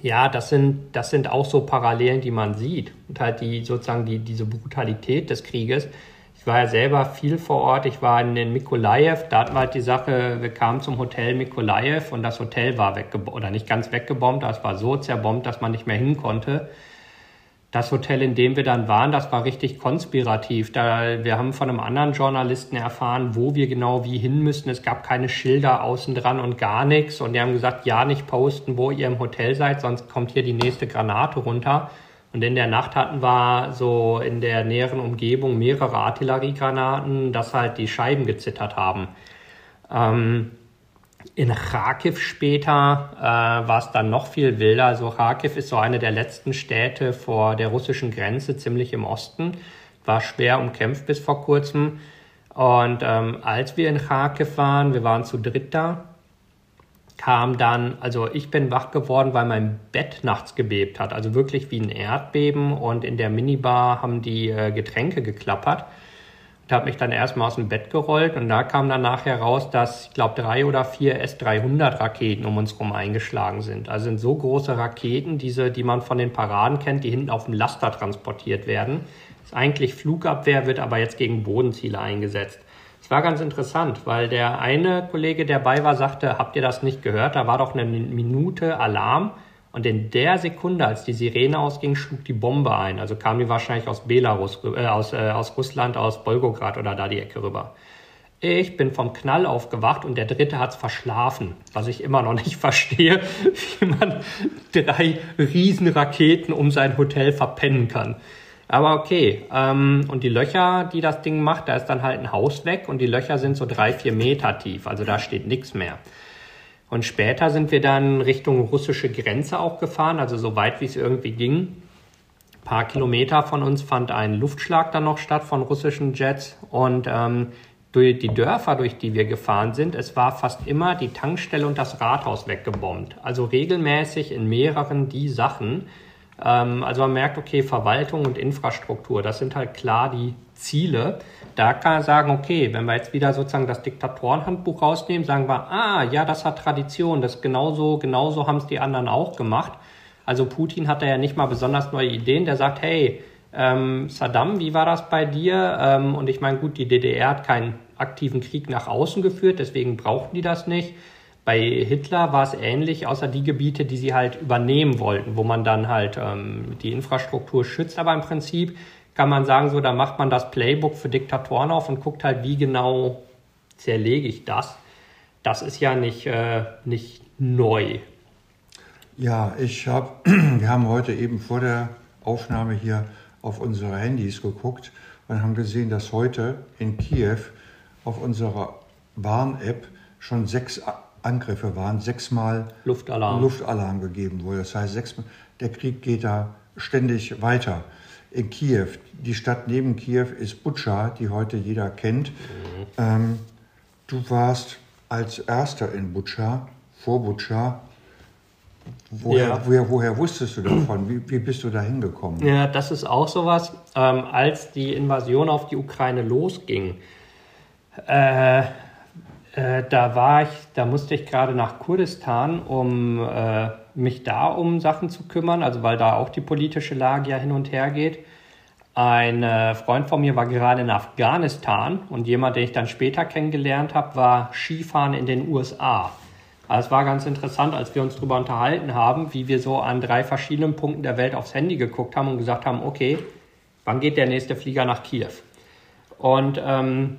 ja, das sind, das sind auch so Parallelen, die man sieht. Und halt die sozusagen die, diese Brutalität des Krieges ich war ja selber viel vor Ort. Ich war in den Mikolajew. Da hatten wir halt die Sache, wir kamen zum Hotel Mikolajew und das Hotel war weggebombt, oder nicht ganz weggebombt, aber es war so zerbombt, dass man nicht mehr hin konnte. Das Hotel, in dem wir dann waren, das war richtig konspirativ. Da, wir haben von einem anderen Journalisten erfahren, wo wir genau wie hin müssen. Es gab keine Schilder außen dran und gar nichts. Und die haben gesagt, ja, nicht posten, wo ihr im Hotel seid, sonst kommt hier die nächste Granate runter. Und in der Nacht hatten wir so in der näheren Umgebung mehrere Artilleriegranaten, dass halt die Scheiben gezittert haben. Ähm, In Kharkiv später äh, war es dann noch viel wilder. Also Kharkiv ist so eine der letzten Städte vor der russischen Grenze, ziemlich im Osten. War schwer umkämpft bis vor kurzem. Und ähm, als wir in Kharkiv waren, wir waren zu dritt da, kam dann, also ich bin wach geworden, weil mein Bett nachts gebebt hat. Also wirklich wie ein Erdbeben. Und in der Minibar haben die äh, Getränke geklappert und habe mich dann erstmal aus dem Bett gerollt und da kam dann nachher raus, dass ich glaube drei oder vier S-300 Raketen um uns herum eingeschlagen sind. Also sind so große Raketen, diese, die man von den Paraden kennt, die hinten auf dem Laster transportiert werden. Ist eigentlich Flugabwehr, wird aber jetzt gegen Bodenziele eingesetzt. Es war ganz interessant, weil der eine Kollege, der bei war, sagte, habt ihr das nicht gehört? Da war doch eine Minute Alarm und in der Sekunde, als die Sirene ausging, schlug die Bombe ein. Also kam die wahrscheinlich aus Belarus, äh, aus, äh, aus Russland, aus Bolgograd oder da die Ecke rüber. Ich bin vom Knall aufgewacht und der dritte hat's verschlafen. Was ich immer noch nicht verstehe, wie man drei Riesenraketen um sein Hotel verpennen kann. Aber okay. Ähm, und die Löcher, die das Ding macht, da ist dann halt ein Haus weg und die Löcher sind so drei, vier Meter tief. Also da steht nichts mehr. Und später sind wir dann Richtung russische Grenze auch gefahren, also so weit wie es irgendwie ging. Ein paar Kilometer von uns fand ein Luftschlag dann noch statt von russischen Jets und ähm, durch die Dörfer, durch die wir gefahren sind, es war fast immer die Tankstelle und das Rathaus weggebombt. Also regelmäßig in mehreren die Sachen. Ähm, also man merkt, okay, Verwaltung und Infrastruktur, das sind halt klar die Ziele da kann er sagen, okay, wenn wir jetzt wieder sozusagen das Diktatorenhandbuch rausnehmen, sagen wir, ah, ja, das hat Tradition, das genauso, genauso haben es die anderen auch gemacht. Also Putin hat da ja nicht mal besonders neue Ideen, der sagt, hey, ähm, Saddam, wie war das bei dir? Ähm, und ich meine, gut, die DDR hat keinen aktiven Krieg nach außen geführt, deswegen brauchten die das nicht. Bei Hitler war es ähnlich, außer die Gebiete, die sie halt übernehmen wollten, wo man dann halt ähm, die Infrastruktur schützt. Aber im Prinzip kann man sagen, so, da macht man das Playbook für Diktatoren auf und guckt halt, wie genau zerlege ich das. Das ist ja nicht, äh, nicht neu. Ja, ich habe, wir haben heute eben vor der Aufnahme hier auf unsere Handys geguckt und haben gesehen, dass heute in Kiew auf unserer Warn-App schon sechs Angriffe waren, sechsmal Luftalarm. Luftalarm gegeben wurde. Das heißt, sechsmal, der Krieg geht da ständig weiter in Kiew. Die Stadt neben Kiew ist Butscha, die heute jeder kennt. Mhm. Ähm, du warst als Erster in Butscha, vor Butscha. Woher, ja. woher, woher, wusstest du davon? Wie, wie, bist du da hingekommen? Ja, das ist auch sowas. Ähm, als die Invasion auf die Ukraine losging, äh, äh, da war ich, da musste ich gerade nach Kurdistan, um äh, mich da um Sachen zu kümmern, also weil da auch die politische Lage ja hin und her geht. Ein äh, Freund von mir war gerade in Afghanistan und jemand, den ich dann später kennengelernt habe, war Skifahren in den USA. Also es war ganz interessant, als wir uns darüber unterhalten haben, wie wir so an drei verschiedenen Punkten der Welt aufs Handy geguckt haben und gesagt haben, okay, wann geht der nächste Flieger nach Kiew? Und ähm,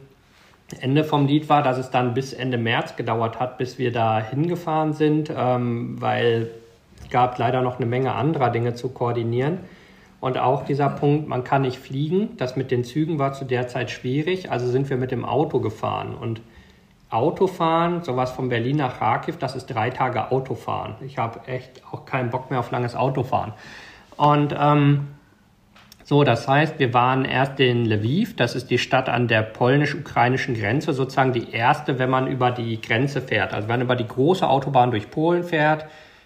Ende vom Lied war, dass es dann bis Ende März gedauert hat, bis wir da hingefahren sind, ähm, weil es gab leider noch eine Menge anderer Dinge zu koordinieren. Und auch dieser Punkt, man kann nicht fliegen. Das mit den Zügen war zu der Zeit schwierig. Also sind wir mit dem Auto gefahren. Und Autofahren, sowas von Berlin nach Kharkiv, das ist drei Tage Autofahren. Ich habe echt auch keinen Bock mehr auf langes Autofahren. Und ähm, so, das heißt, wir waren erst in Lviv, das ist die Stadt an der polnisch-ukrainischen Grenze, sozusagen die erste, wenn man über die Grenze fährt. Also wenn man über die große Autobahn durch Polen fährt,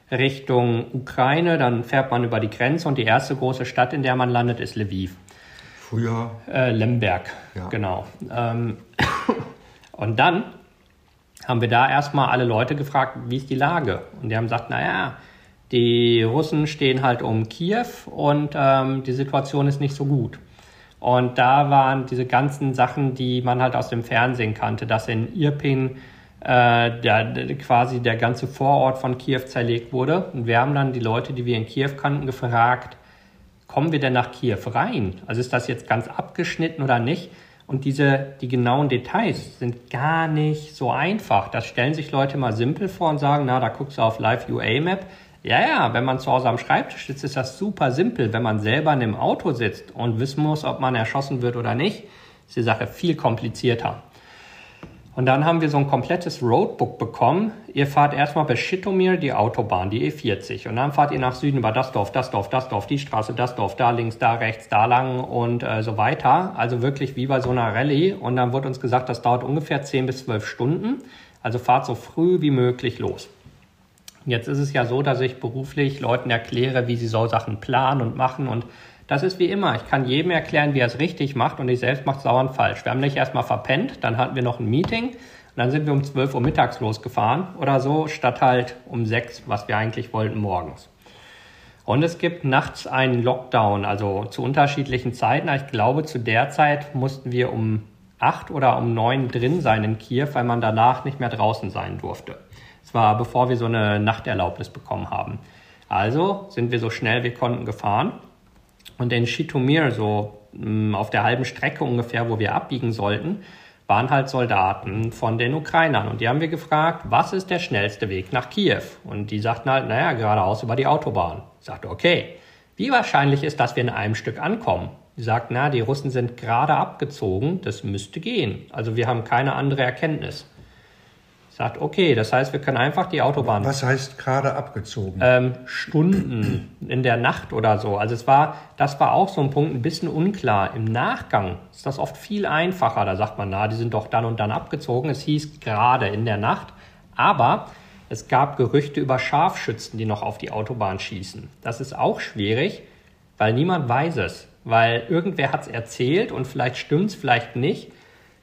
Richtung Ukraine, dann fährt man über die Grenze und die erste große Stadt, in der man landet, ist Lviv. Früher? Äh, Lemberg, ja. genau. Ähm, und dann haben wir da erstmal alle Leute gefragt, wie ist die Lage? Und die haben gesagt, naja, die Russen stehen halt um Kiew und ähm, die Situation ist nicht so gut. Und da waren diese ganzen Sachen, die man halt aus dem Fernsehen kannte, dass in Irpin äh, der, quasi der ganze Vorort von Kiew zerlegt wurde. Und wir haben dann die Leute, die wir in Kiew kannten, gefragt, kommen wir denn nach Kiew rein? Also ist das jetzt ganz abgeschnitten oder nicht? Und diese, die genauen Details sind gar nicht so einfach. Das stellen sich Leute mal simpel vor und sagen, na, da guckst du auf Live UA Map. Ja, ja, wenn man zu Hause am Schreibtisch sitzt, ist das super simpel. Wenn man selber in einem Auto sitzt und wissen muss, ob man erschossen wird oder nicht, ist die Sache viel komplizierter. Und dann haben wir so ein komplettes Roadbook bekommen. Ihr fahrt erstmal bis Schittomir die Autobahn, die E40. Und dann fahrt ihr nach Süden über das Dorf, das Dorf, das Dorf, die Straße, das Dorf, da links, da rechts, da lang und äh, so weiter. Also wirklich wie bei so einer Rallye. Und dann wurde uns gesagt, das dauert ungefähr 10 bis 12 Stunden. Also fahrt so früh wie möglich los. Jetzt ist es ja so, dass ich beruflich Leuten erkläre, wie sie so Sachen planen und machen und das ist wie immer. Ich kann jedem erklären, wie er es richtig macht und ich selbst mache es sauernd falsch. Wir haben nicht erstmal verpennt, dann hatten wir noch ein Meeting und dann sind wir um 12 Uhr mittags losgefahren oder so, statt halt um 6, was wir eigentlich wollten morgens. Und es gibt nachts einen Lockdown, also zu unterschiedlichen Zeiten. Ich glaube, zu der Zeit mussten wir um 8 oder um 9 drin sein in Kiew, weil man danach nicht mehr draußen sein durfte. Es war bevor wir so eine Nachterlaubnis bekommen haben. Also sind wir so schnell wir konnten gefahren und in Shitomir, so mm, auf der halben Strecke ungefähr, wo wir abbiegen sollten, waren halt Soldaten von den Ukrainern. Und die haben wir gefragt, was ist der schnellste Weg nach Kiew? Und die sagten halt, naja, geradeaus über die Autobahn. Ich sagte, okay, wie wahrscheinlich ist, dass wir in einem Stück ankommen? Die sagten, na, die Russen sind gerade abgezogen, das müsste gehen. Also wir haben keine andere Erkenntnis sagt, okay, das heißt, wir können einfach die Autobahn. Was heißt gerade abgezogen? Ähm, Stunden in der Nacht oder so. Also es war, das war auch so ein Punkt, ein bisschen unklar. Im Nachgang ist das oft viel einfacher. Da sagt man, na, die sind doch dann und dann abgezogen. Es hieß gerade in der Nacht. Aber es gab Gerüchte über Scharfschützen, die noch auf die Autobahn schießen. Das ist auch schwierig, weil niemand weiß es. Weil irgendwer hat es erzählt und vielleicht stimmt es, vielleicht nicht.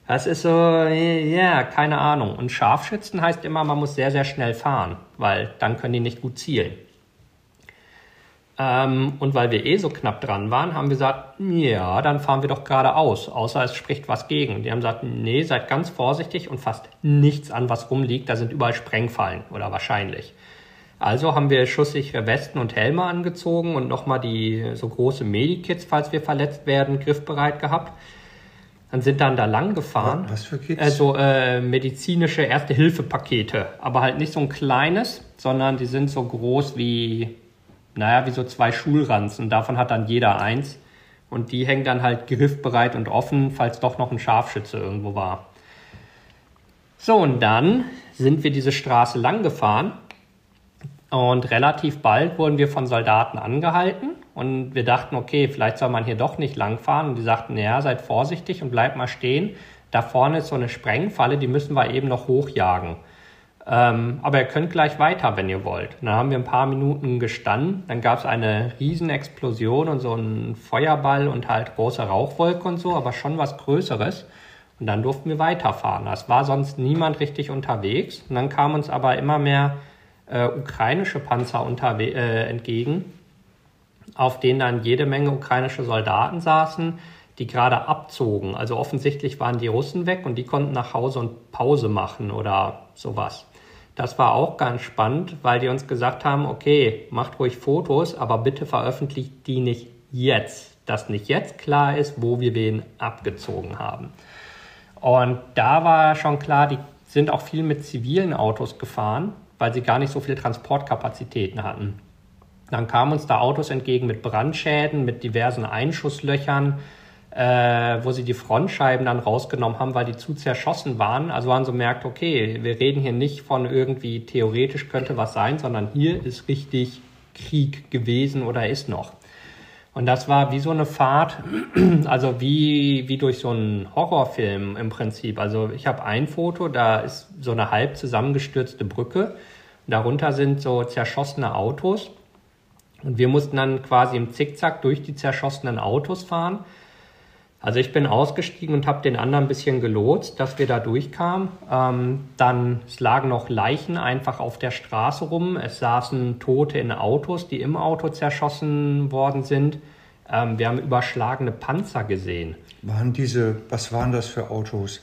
Das ist so, ja, keine Ahnung. Und Scharfschützen heißt immer, man muss sehr, sehr schnell fahren, weil dann können die nicht gut zielen. Ähm, und weil wir eh so knapp dran waren, haben wir gesagt, ja, dann fahren wir doch geradeaus, außer es spricht was gegen. Die haben gesagt, nee, seid ganz vorsichtig und fasst nichts an, was rumliegt. Da sind überall Sprengfallen oder wahrscheinlich. Also haben wir schusssichere Westen und Helme angezogen und nochmal die so große Medikits, falls wir verletzt werden, griffbereit gehabt und sind dann da lang gefahren. Was für Kits? Also äh, medizinische Erste-Hilfe-Pakete. Aber halt nicht so ein kleines, sondern die sind so groß wie, naja, wie so zwei Schulranzen. Davon hat dann jeder eins. Und die hängen dann halt griffbereit und offen, falls doch noch ein Scharfschütze irgendwo war. So, und dann sind wir diese Straße lang gefahren. Und relativ bald wurden wir von Soldaten angehalten und wir dachten, okay, vielleicht soll man hier doch nicht langfahren. Und die sagten, ja, seid vorsichtig und bleibt mal stehen. Da vorne ist so eine Sprengfalle, die müssen wir eben noch hochjagen. Ähm, aber ihr könnt gleich weiter, wenn ihr wollt. Und dann haben wir ein paar Minuten gestanden. Dann gab es eine Riesenexplosion und so ein Feuerball und halt große Rauchwolke und so, aber schon was Größeres. Und dann durften wir weiterfahren. Es war sonst niemand richtig unterwegs. Und dann kamen uns aber immer mehr äh, ukrainische Panzer äh, entgegen auf denen dann jede Menge ukrainische Soldaten saßen, die gerade abzogen. Also offensichtlich waren die Russen weg und die konnten nach Hause und Pause machen oder sowas. Das war auch ganz spannend, weil die uns gesagt haben, okay, macht ruhig Fotos, aber bitte veröffentlicht die nicht jetzt, dass nicht jetzt klar ist, wo wir wen abgezogen haben. Und da war schon klar, die sind auch viel mit zivilen Autos gefahren, weil sie gar nicht so viele Transportkapazitäten hatten. Dann kamen uns da Autos entgegen mit Brandschäden, mit diversen Einschusslöchern, äh, wo sie die Frontscheiben dann rausgenommen haben, weil die zu zerschossen waren. Also haben sie merkt, okay, wir reden hier nicht von irgendwie theoretisch könnte was sein, sondern hier ist richtig Krieg gewesen oder ist noch. Und das war wie so eine Fahrt, also wie, wie durch so einen Horrorfilm im Prinzip. Also ich habe ein Foto, da ist so eine halb zusammengestürzte Brücke. Darunter sind so zerschossene Autos. Und wir mussten dann quasi im Zickzack durch die zerschossenen Autos fahren. Also ich bin ausgestiegen und habe den anderen ein bisschen gelotst, dass wir da durchkamen. Ähm, dann lagen noch Leichen einfach auf der Straße rum. Es saßen Tote in Autos, die im Auto zerschossen worden sind. Ähm, wir haben überschlagene Panzer gesehen. Waren diese, was waren das für Autos?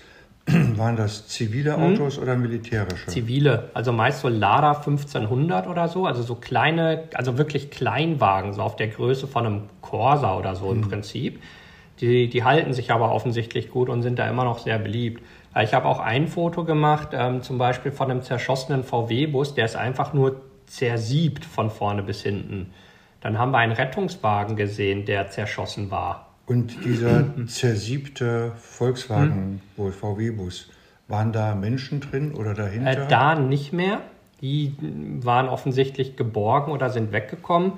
Waren das zivile hm? Autos hm. oder militärische? Zivile, also meist so Lada 1500 oder so, also so kleine, also wirklich Kleinwagen, so auf der Größe von einem Corsa oder so hm. im Prinzip. Die, die halten sich aber offensichtlich gut und sind da immer noch sehr beliebt. Ich habe auch ein Foto gemacht, ähm, zum Beispiel von einem zerschossenen VW-Bus, der ist einfach nur zersiebt von vorne bis hinten. Dann haben wir einen Rettungswagen gesehen, der zerschossen war. Und dieser zersiebte Volkswagen? VW-Bus, Waren da Menschen drin oder dahinter? Äh, da nicht mehr. Die waren offensichtlich geborgen oder sind weggekommen.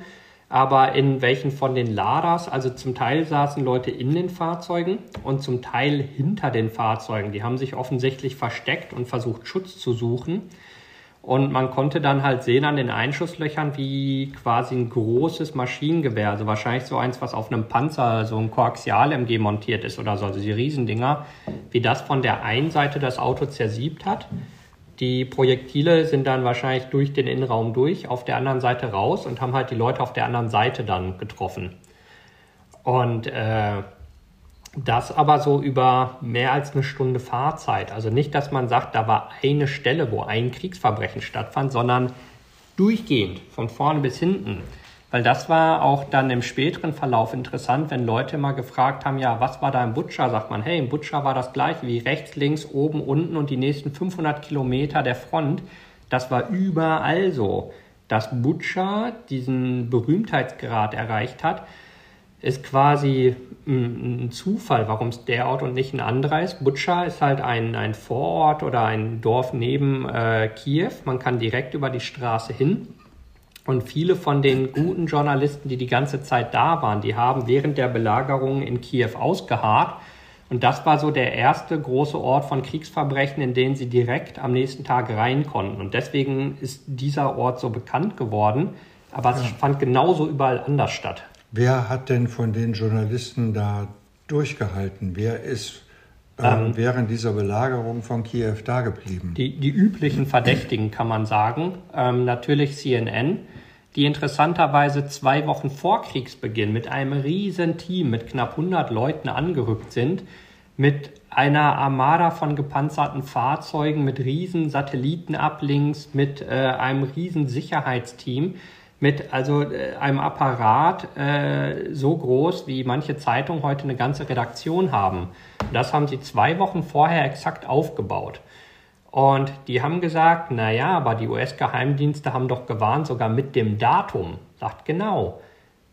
Aber in welchen von den Ladas, also zum Teil saßen Leute in den Fahrzeugen und zum Teil hinter den Fahrzeugen. Die haben sich offensichtlich versteckt und versucht, Schutz zu suchen. Und man konnte dann halt sehen an den Einschusslöchern, wie quasi ein großes Maschinengewehr, also wahrscheinlich so eins, was auf einem Panzer, so ein Koaxial-MG montiert ist oder so, also die Riesendinger, wie das von der einen Seite das Auto zersiebt hat die Projektile sind dann wahrscheinlich durch den Innenraum durch, auf der anderen Seite raus und haben halt die Leute auf der anderen Seite dann getroffen. Und äh, das aber so über mehr als eine Stunde Fahrzeit. Also nicht, dass man sagt, da war eine Stelle, wo ein Kriegsverbrechen stattfand, sondern durchgehend, von vorne bis hinten. Weil das war auch dann im späteren Verlauf interessant, wenn Leute mal gefragt haben, ja, was war da im Butcher? Sagt man, hey, im Butcher war das gleiche wie rechts, links, oben, unten und die nächsten 500 Kilometer der Front. Das war überall so. Dass Butcher diesen Berühmtheitsgrad erreicht hat, ist quasi ein Zufall, warum es der Ort und nicht ein anderer ist. Butcher ist halt ein, ein Vorort oder ein Dorf neben äh, Kiew. Man kann direkt über die Straße hin. Und viele von den guten Journalisten, die die ganze Zeit da waren, die haben während der Belagerung in Kiew ausgeharrt. Und das war so der erste große Ort von Kriegsverbrechen, in den sie direkt am nächsten Tag rein konnten. Und deswegen ist dieser Ort so bekannt geworden. Aber ja. es fand genauso überall anders statt. Wer hat denn von den Journalisten da durchgehalten? Wer ist ähm, ähm, während dieser Belagerung von Kiew da geblieben? Die, die üblichen Verdächtigen kann man sagen. Ähm, natürlich CNN, die interessanterweise zwei Wochen vor Kriegsbeginn mit einem riesen Team mit knapp 100 Leuten angerückt sind, mit einer Armada von gepanzerten Fahrzeugen, mit riesen Satellitenablinks, mit äh, einem riesen Sicherheitsteam, mit also äh, einem Apparat äh, so groß, wie manche Zeitungen heute eine ganze Redaktion haben. Das haben sie zwei Wochen vorher exakt aufgebaut. Und die haben gesagt, naja, aber die US-Geheimdienste haben doch gewarnt, sogar mit dem Datum. Sagt genau.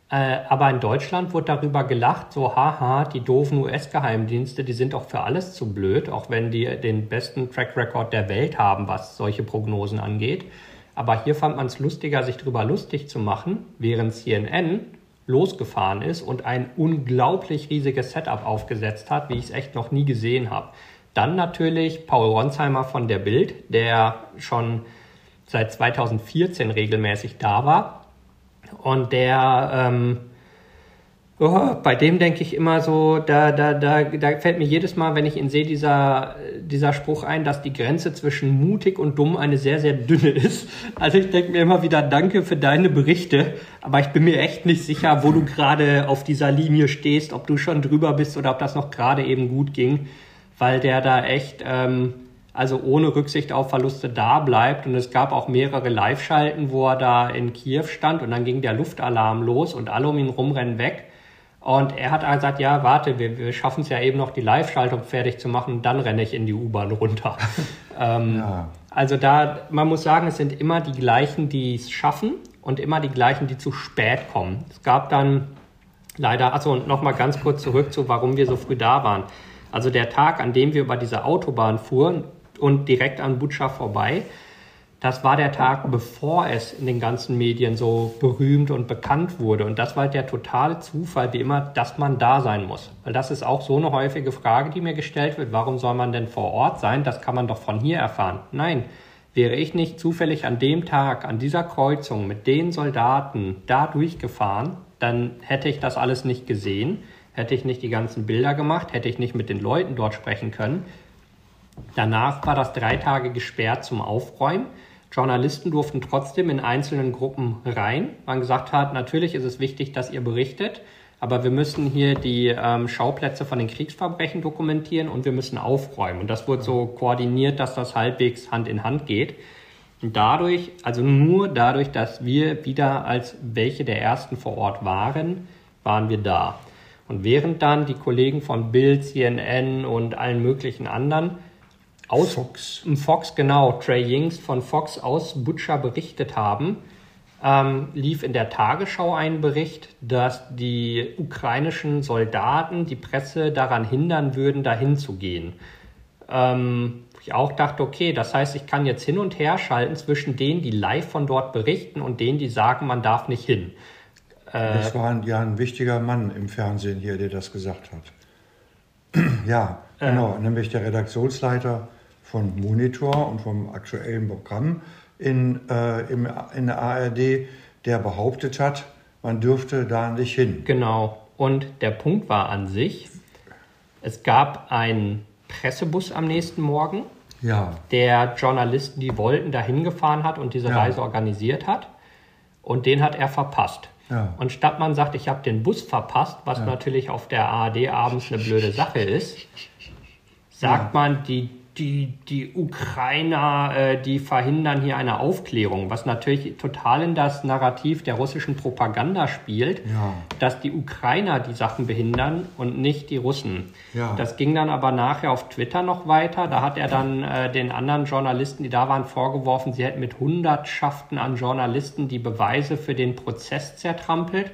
Äh, aber in Deutschland wurde darüber gelacht, so haha, die doofen US-Geheimdienste, die sind doch für alles zu blöd, auch wenn die den besten Track Record der Welt haben, was solche Prognosen angeht. Aber hier fand man es lustiger, sich darüber lustig zu machen, während CNN losgefahren ist und ein unglaublich riesiges Setup aufgesetzt hat, wie ich es echt noch nie gesehen habe. Dann natürlich Paul Ronsheimer von der Bild, der schon seit 2014 regelmäßig da war und der ähm, Oh, bei dem denke ich immer so, da, da, da, da fällt mir jedes Mal, wenn ich ihn sehe, dieser, dieser Spruch ein, dass die Grenze zwischen mutig und dumm eine sehr, sehr dünne ist. Also ich denke mir immer wieder, danke für deine Berichte, aber ich bin mir echt nicht sicher, wo du gerade auf dieser Linie stehst, ob du schon drüber bist oder ob das noch gerade eben gut ging, weil der da echt, ähm, also ohne Rücksicht auf Verluste da bleibt. Und es gab auch mehrere Live-Schalten, wo er da in Kiew stand und dann ging der Luftalarm los und alle um ihn rumrennen weg. Und er hat gesagt, ja, warte, wir, wir schaffen es ja eben noch, die Live-Schaltung fertig zu machen, dann renne ich in die U-Bahn runter. ähm, ja. Also da, man muss sagen, es sind immer die gleichen, die es schaffen und immer die gleichen, die zu spät kommen. Es gab dann leider, also nochmal ganz kurz zurück zu, warum wir so früh da waren. Also der Tag, an dem wir über diese Autobahn fuhren und direkt an Butscha vorbei, das war der Tag, bevor es in den ganzen Medien so berühmt und bekannt wurde. Und das war der totale Zufall, wie immer, dass man da sein muss. Weil das ist auch so eine häufige Frage, die mir gestellt wird. Warum soll man denn vor Ort sein? Das kann man doch von hier erfahren. Nein, wäre ich nicht zufällig an dem Tag, an dieser Kreuzung mit den Soldaten da durchgefahren, dann hätte ich das alles nicht gesehen, hätte ich nicht die ganzen Bilder gemacht, hätte ich nicht mit den Leuten dort sprechen können. Danach war das drei Tage gesperrt zum Aufräumen. Journalisten durften trotzdem in einzelnen Gruppen rein. Man gesagt hat, natürlich ist es wichtig, dass ihr berichtet, aber wir müssen hier die ähm, Schauplätze von den Kriegsverbrechen dokumentieren und wir müssen aufräumen. Und das wurde so koordiniert, dass das halbwegs Hand in Hand geht. Und dadurch, also nur dadurch, dass wir wieder als welche der ersten vor Ort waren, waren wir da. Und während dann die Kollegen von Bild, CNN und allen möglichen anderen aus Fox. Fox, genau, Trey Yings von Fox aus Butcher berichtet haben, ähm, lief in der Tagesschau ein Bericht, dass die ukrainischen Soldaten die Presse daran hindern würden, dahin zu gehen. Ähm, Ich auch dachte, okay, das heißt, ich kann jetzt hin und her schalten zwischen denen, die live von dort berichten und denen, die sagen, man darf nicht hin. Äh, das war ein, ja ein wichtiger Mann im Fernsehen hier, der das gesagt hat. ja, äh. genau, nämlich der Redaktionsleiter von Monitor und vom aktuellen Programm in, äh, im, in der ARD, der behauptet hat, man dürfte da nicht hin. Genau. Und der Punkt war an sich, es gab einen Pressebus am nächsten Morgen, ja. der Journalisten, die wollten, dahin gefahren hat und diese ja. Reise organisiert hat. Und den hat er verpasst. Ja. Und statt man sagt, ich habe den Bus verpasst, was natürlich auf der ARD abends eine blöde Sache ist, sagt man, die die, die Ukrainer, äh, die verhindern hier eine Aufklärung, was natürlich total in das Narrativ der russischen Propaganda spielt, ja. dass die Ukrainer die Sachen behindern und nicht die Russen. Ja. Das ging dann aber nachher auf Twitter noch weiter. Da hat er dann äh, den anderen Journalisten, die da waren, vorgeworfen, sie hätten mit Hundertschaften an Journalisten die Beweise für den Prozess zertrampelt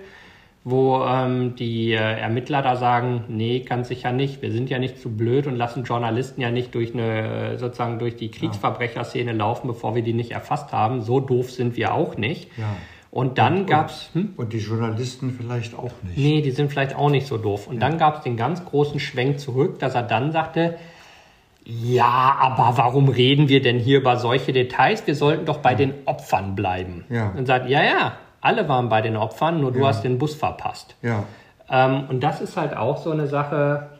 wo ähm, die äh, Ermittler da sagen, nee, ganz sicher nicht. Wir sind ja nicht zu blöd und lassen Journalisten ja nicht durch eine sozusagen durch die Kriegsverbrecherszene laufen, bevor wir die nicht erfasst haben. So doof sind wir auch nicht. Ja. Und dann und, gab's hm? und die Journalisten vielleicht auch nicht. Nee, die sind vielleicht auch nicht so doof. Und ja. dann gab's den ganz großen Schwenk zurück, dass er dann sagte, ja, aber warum reden wir denn hier über solche Details? Wir sollten doch bei ja. den Opfern bleiben. Ja. Und sagt, ja, ja, alle waren bei den Opfern, nur du ja. hast den Bus verpasst. Ja. Ähm, und das ist halt auch so eine Sache,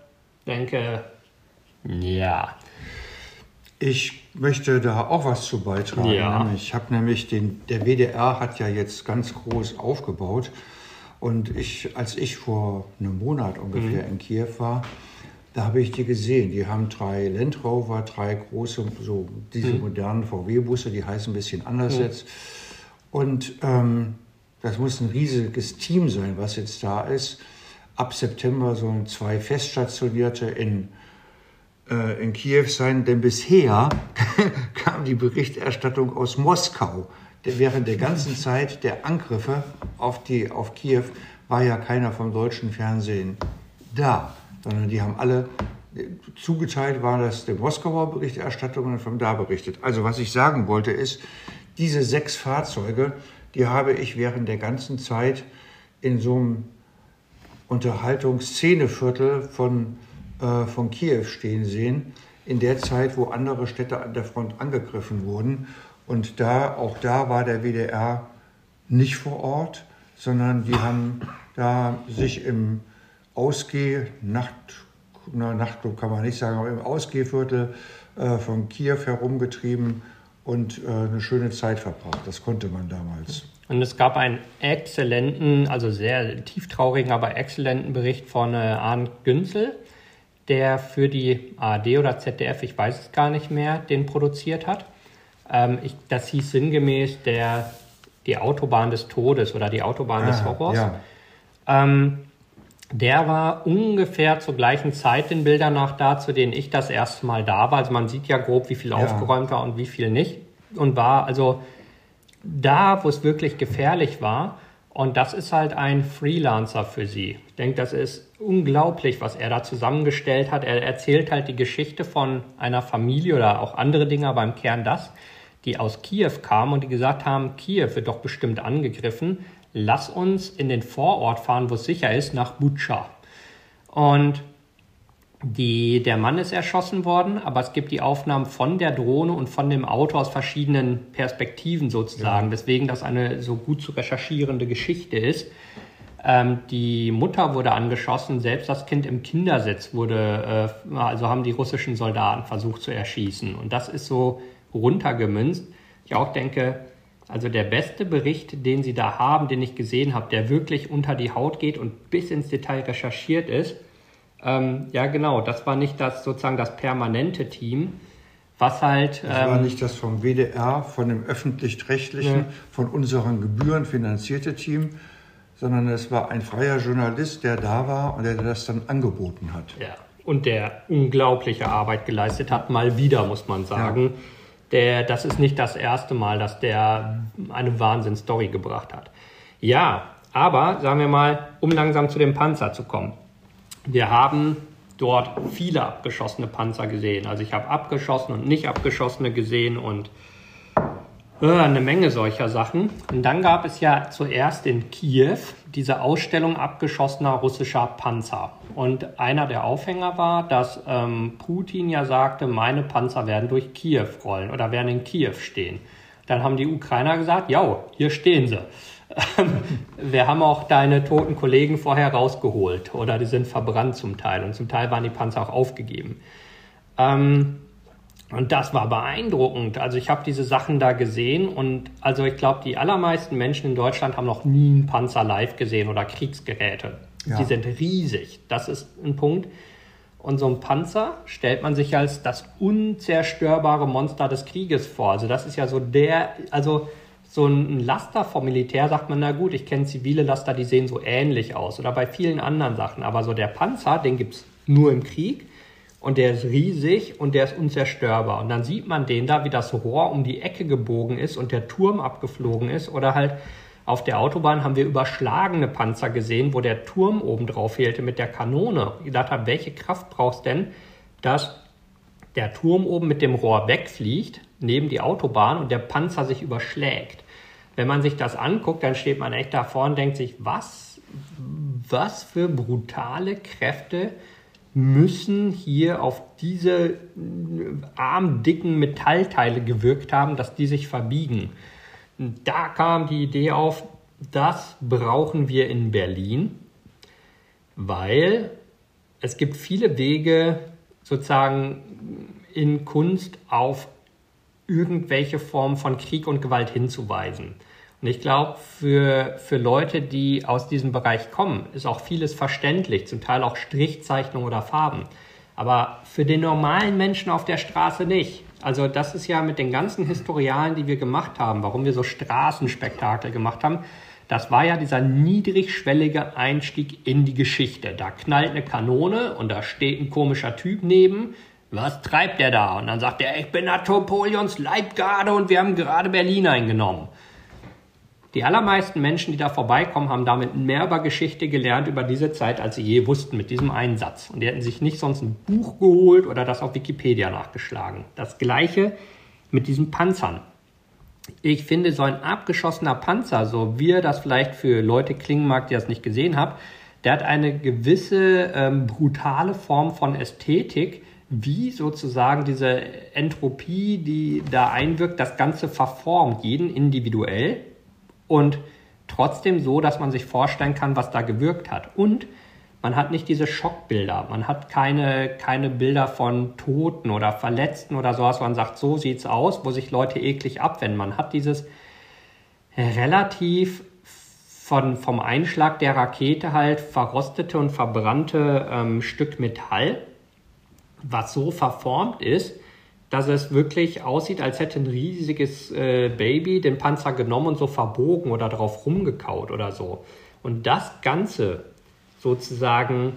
denke, ja. Ich möchte da auch was zu beitragen. Ja. Ich habe nämlich den, der WDR hat ja jetzt ganz groß aufgebaut. Und ich, als ich vor einem Monat ungefähr mhm. in Kiew war, da habe ich die gesehen. Die haben drei Land Rover, drei große, so diese mhm. modernen VW-Busse, die heißen ein bisschen anders mhm. jetzt. Und ähm, das muss ein riesiges Team sein, was jetzt da ist. Ab September sollen zwei Feststationierte in, äh, in Kiew sein, denn bisher kam die Berichterstattung aus Moskau. Während der ganzen Zeit der Angriffe auf, die, auf Kiew war ja keiner vom deutschen Fernsehen da, sondern die haben alle zugeteilt war das der Moskauer Berichterstattung und von da berichtet. Also was ich sagen wollte ist, diese sechs Fahrzeuge die habe ich während der ganzen Zeit in so einem Unterhaltungsszeneviertel von, äh, von Kiew stehen sehen, in der Zeit, wo andere Städte an der Front angegriffen wurden. Und da, auch da war der WDR nicht vor Ort, sondern die haben da sich im Ausgeh, Nacht, na, Nachtclub kann man nicht sagen, aber im Ausgehviertel äh, von Kiew herumgetrieben und äh, eine schöne Zeit verbracht. Das konnte man damals. Und es gab einen exzellenten, also sehr tieftraurigen, aber exzellenten Bericht von äh, Arndt Günzel, der für die ARD oder ZDF, ich weiß es gar nicht mehr, den produziert hat. Ähm, ich, das hieß sinngemäß der, die Autobahn des Todes oder die Autobahn ah, des Horrors. Ja. Ähm, der war ungefähr zur gleichen Zeit den Bildern nach da, zu denen ich das erste Mal da war. Also man sieht ja grob, wie viel ja. aufgeräumt war und wie viel nicht. Und war also da, wo es wirklich gefährlich war. Und das ist halt ein Freelancer für sie. Ich denke, das ist unglaublich, was er da zusammengestellt hat. Er erzählt halt die Geschichte von einer Familie oder auch andere Dinge, aber im Kern das, die aus Kiew kamen und die gesagt haben, Kiew wird doch bestimmt angegriffen lass uns in den Vorort fahren, wo es sicher ist, nach Butscha. Und die, der Mann ist erschossen worden, aber es gibt die Aufnahmen von der Drohne und von dem Auto aus verschiedenen Perspektiven sozusagen, ja. weswegen das eine so gut zu recherchierende Geschichte ist. Ähm, die Mutter wurde angeschossen, selbst das Kind im Kindersitz wurde, äh, also haben die russischen Soldaten versucht zu erschießen. Und das ist so runtergemünzt. Ich auch denke, also der beste Bericht, den Sie da haben, den ich gesehen habe, der wirklich unter die Haut geht und bis ins Detail recherchiert ist. Ähm, ja, genau, das war nicht das sozusagen das permanente Team, was halt. Das ähm, war nicht das vom WDR, von dem öffentlich-rechtlichen, ja. von unseren Gebühren finanzierte Team, sondern es war ein freier Journalist, der da war und der das dann angeboten hat. Ja, und der unglaubliche Arbeit geleistet hat, mal wieder, muss man sagen. Ja der, das ist nicht das erste Mal, dass der eine Wahnsinnsstory gebracht hat. Ja, aber sagen wir mal, um langsam zu dem Panzer zu kommen. Wir haben dort viele abgeschossene Panzer gesehen. Also ich habe abgeschossene und nicht abgeschossene gesehen und eine Menge solcher Sachen. Und dann gab es ja zuerst in Kiew diese Ausstellung abgeschossener russischer Panzer. Und einer der Aufhänger war, dass ähm, Putin ja sagte, meine Panzer werden durch Kiew rollen oder werden in Kiew stehen. Dann haben die Ukrainer gesagt, ja, hier stehen sie. Wir haben auch deine toten Kollegen vorher rausgeholt oder die sind verbrannt zum Teil und zum Teil waren die Panzer auch aufgegeben. Ähm, und das war beeindruckend. Also ich habe diese Sachen da gesehen und also ich glaube, die allermeisten Menschen in Deutschland haben noch nie einen Panzer live gesehen oder Kriegsgeräte. Ja. Die sind riesig. Das ist ein Punkt. Und so ein Panzer stellt man sich als das unzerstörbare Monster des Krieges vor. Also das ist ja so der, also so ein Laster vom Militär sagt man, na gut, ich kenne zivile Laster, die sehen so ähnlich aus. Oder bei vielen anderen Sachen. Aber so der Panzer, den gibt es nur im Krieg und der ist riesig und der ist unzerstörbar. Und dann sieht man den da, wie das Rohr um die Ecke gebogen ist und der Turm abgeflogen ist. Oder halt auf der Autobahn haben wir überschlagene Panzer gesehen, wo der Turm oben drauf fehlte mit der Kanone. Ich gedacht habe, welche Kraft brauchst denn, dass der Turm oben mit dem Rohr wegfliegt, neben die Autobahn und der Panzer sich überschlägt. Wenn man sich das anguckt, dann steht man echt davor und denkt sich, was, was für brutale Kräfte müssen hier auf diese äh, armdicken Metallteile gewirkt haben, dass die sich verbiegen. Da kam die Idee auf, das brauchen wir in Berlin, weil es gibt viele Wege sozusagen in Kunst auf irgendwelche Formen von Krieg und Gewalt hinzuweisen. Und ich glaube, für, für Leute, die aus diesem Bereich kommen, ist auch vieles verständlich, zum Teil auch Strichzeichnung oder Farben. Aber für den normalen Menschen auf der Straße nicht. Also das ist ja mit den ganzen Historialen, die wir gemacht haben, warum wir so Straßenspektakel gemacht haben, das war ja dieser niedrigschwellige Einstieg in die Geschichte. Da knallt eine Kanone und da steht ein komischer Typ neben. Was treibt der da? Und dann sagt er, ich bin Napoleons Leibgarde und wir haben gerade Berlin eingenommen. Die allermeisten Menschen, die da vorbeikommen, haben damit mehr über Geschichte gelernt über diese Zeit, als sie je wussten mit diesem Einsatz. Und die hätten sich nicht sonst ein Buch geholt oder das auf Wikipedia nachgeschlagen. Das gleiche mit diesen Panzern. Ich finde, so ein abgeschossener Panzer, so wie er das vielleicht für Leute klingen mag, die das nicht gesehen haben, der hat eine gewisse ähm, brutale Form von Ästhetik, wie sozusagen diese Entropie, die da einwirkt, das Ganze verformt, jeden individuell und trotzdem so, dass man sich vorstellen kann, was da gewirkt hat. Und man hat nicht diese Schockbilder, man hat keine, keine Bilder von Toten oder Verletzten oder sowas, man sagt, so sieht's aus, wo sich Leute eklig abwenden. Man hat dieses relativ von, vom Einschlag der Rakete halt verrostete und verbrannte ähm, Stück Metall, was so verformt ist, dass es wirklich aussieht, als hätte ein riesiges äh, Baby den Panzer genommen und so verbogen oder drauf rumgekaut oder so. Und das Ganze sozusagen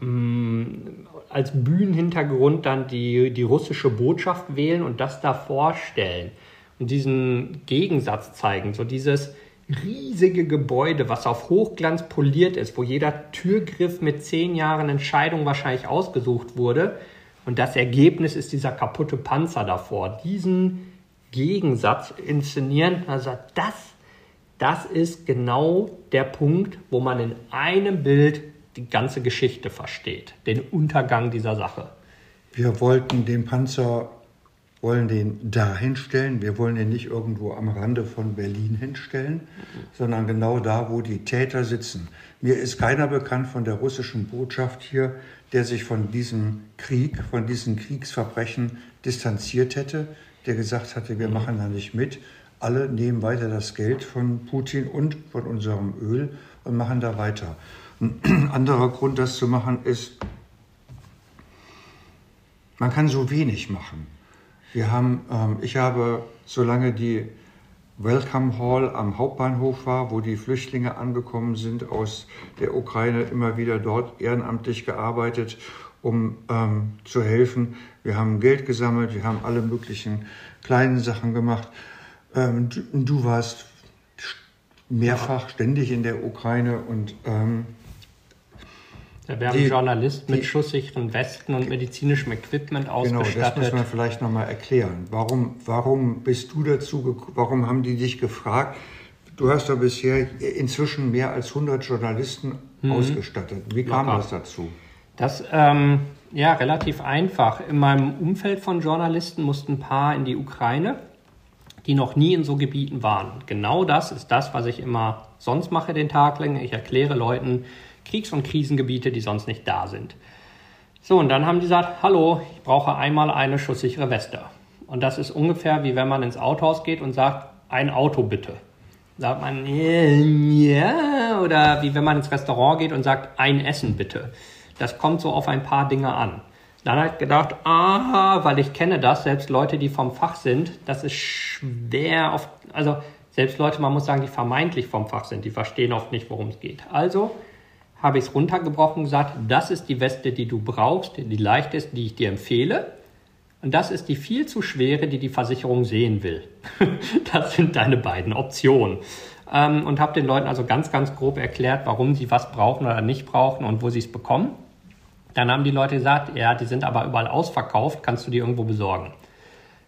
mh, mm, als Bühnenhintergrund dann die, die russische Botschaft wählen und das da vorstellen und diesen Gegensatz zeigen, so dieses riesige Gebäude, was auf Hochglanz poliert ist, wo jeder Türgriff mit zehn Jahren Entscheidung wahrscheinlich ausgesucht wurde, und das Ergebnis ist dieser kaputte Panzer davor. Diesen Gegensatz inszenieren, also das, das ist genau der Punkt, wo man in einem Bild die ganze Geschichte versteht, den Untergang dieser Sache. Wir wollten den Panzer, wollen den da hinstellen. Wir wollen ihn nicht irgendwo am Rande von Berlin hinstellen, mhm. sondern genau da, wo die Täter sitzen. Mir ist keiner bekannt von der russischen Botschaft hier, der sich von diesem Krieg, von diesen Kriegsverbrechen distanziert hätte, der gesagt hatte, wir machen da nicht mit. Alle nehmen weiter das Geld von Putin und von unserem Öl und machen da weiter. Ein anderer Grund, das zu machen, ist, man kann so wenig machen. Wir haben, ähm, ich habe, solange die Welcome Hall am Hauptbahnhof war, wo die Flüchtlinge angekommen sind aus der Ukraine, immer wieder dort ehrenamtlich gearbeitet, um ähm, zu helfen. Wir haben Geld gesammelt, wir haben alle möglichen kleinen Sachen gemacht. Ähm, du, du, warst mehrfach ständig in der Ukraine und ähm, Da wäre ein Journalist mit schusssicheren Westen und medizinischem Equipment ausgestattet. Genau, das muss man vielleicht nochmal erklären. Warum, warum bist du dazu, warum haben die dich gefragt? Du hast da bisher inzwischen mehr als 100 Journalisten mhm. ausgestattet. Wie kam Locker. das dazu? Das, ähm, ja, relativ einfach. In meinem Umfeld von Journalisten mussten ein paar in die Ukraine, die noch nie in so Gebieten waren. Genau das ist das, was ich immer sonst mache den Tag lang. Ich erkläre Leuten Kriegs- und Krisengebiete, die sonst nicht da sind. So, und dann haben die gesagt, hallo, ich brauche einmal eine schusssichere Weste. Und das ist ungefähr wie wenn man ins Autohaus geht und sagt, ein Auto bitte. Sagt man, ja, oder wie wenn man ins Restaurant geht und sagt, ein Essen bitte. Das kommt so auf ein paar Dinge an. Dann ich gedacht, aha, weil ich kenne das, selbst Leute, die vom Fach sind, das ist schwer auf, also selbst Leute, man muss sagen, die vermeintlich vom Fach sind, die verstehen oft nicht, worum es geht. Also habe ich es runtergebrochen und gesagt, das ist die Weste, die du brauchst, die leicht ist, die ich dir empfehle. Und das ist die viel zu schwere, die die Versicherung sehen will. das sind deine beiden Optionen. Ähm, und habe den Leuten also ganz, ganz grob erklärt, warum sie was brauchen oder nicht brauchen und wo sie es bekommen. Dann haben die Leute gesagt, ja, die sind aber überall ausverkauft, kannst du die irgendwo besorgen?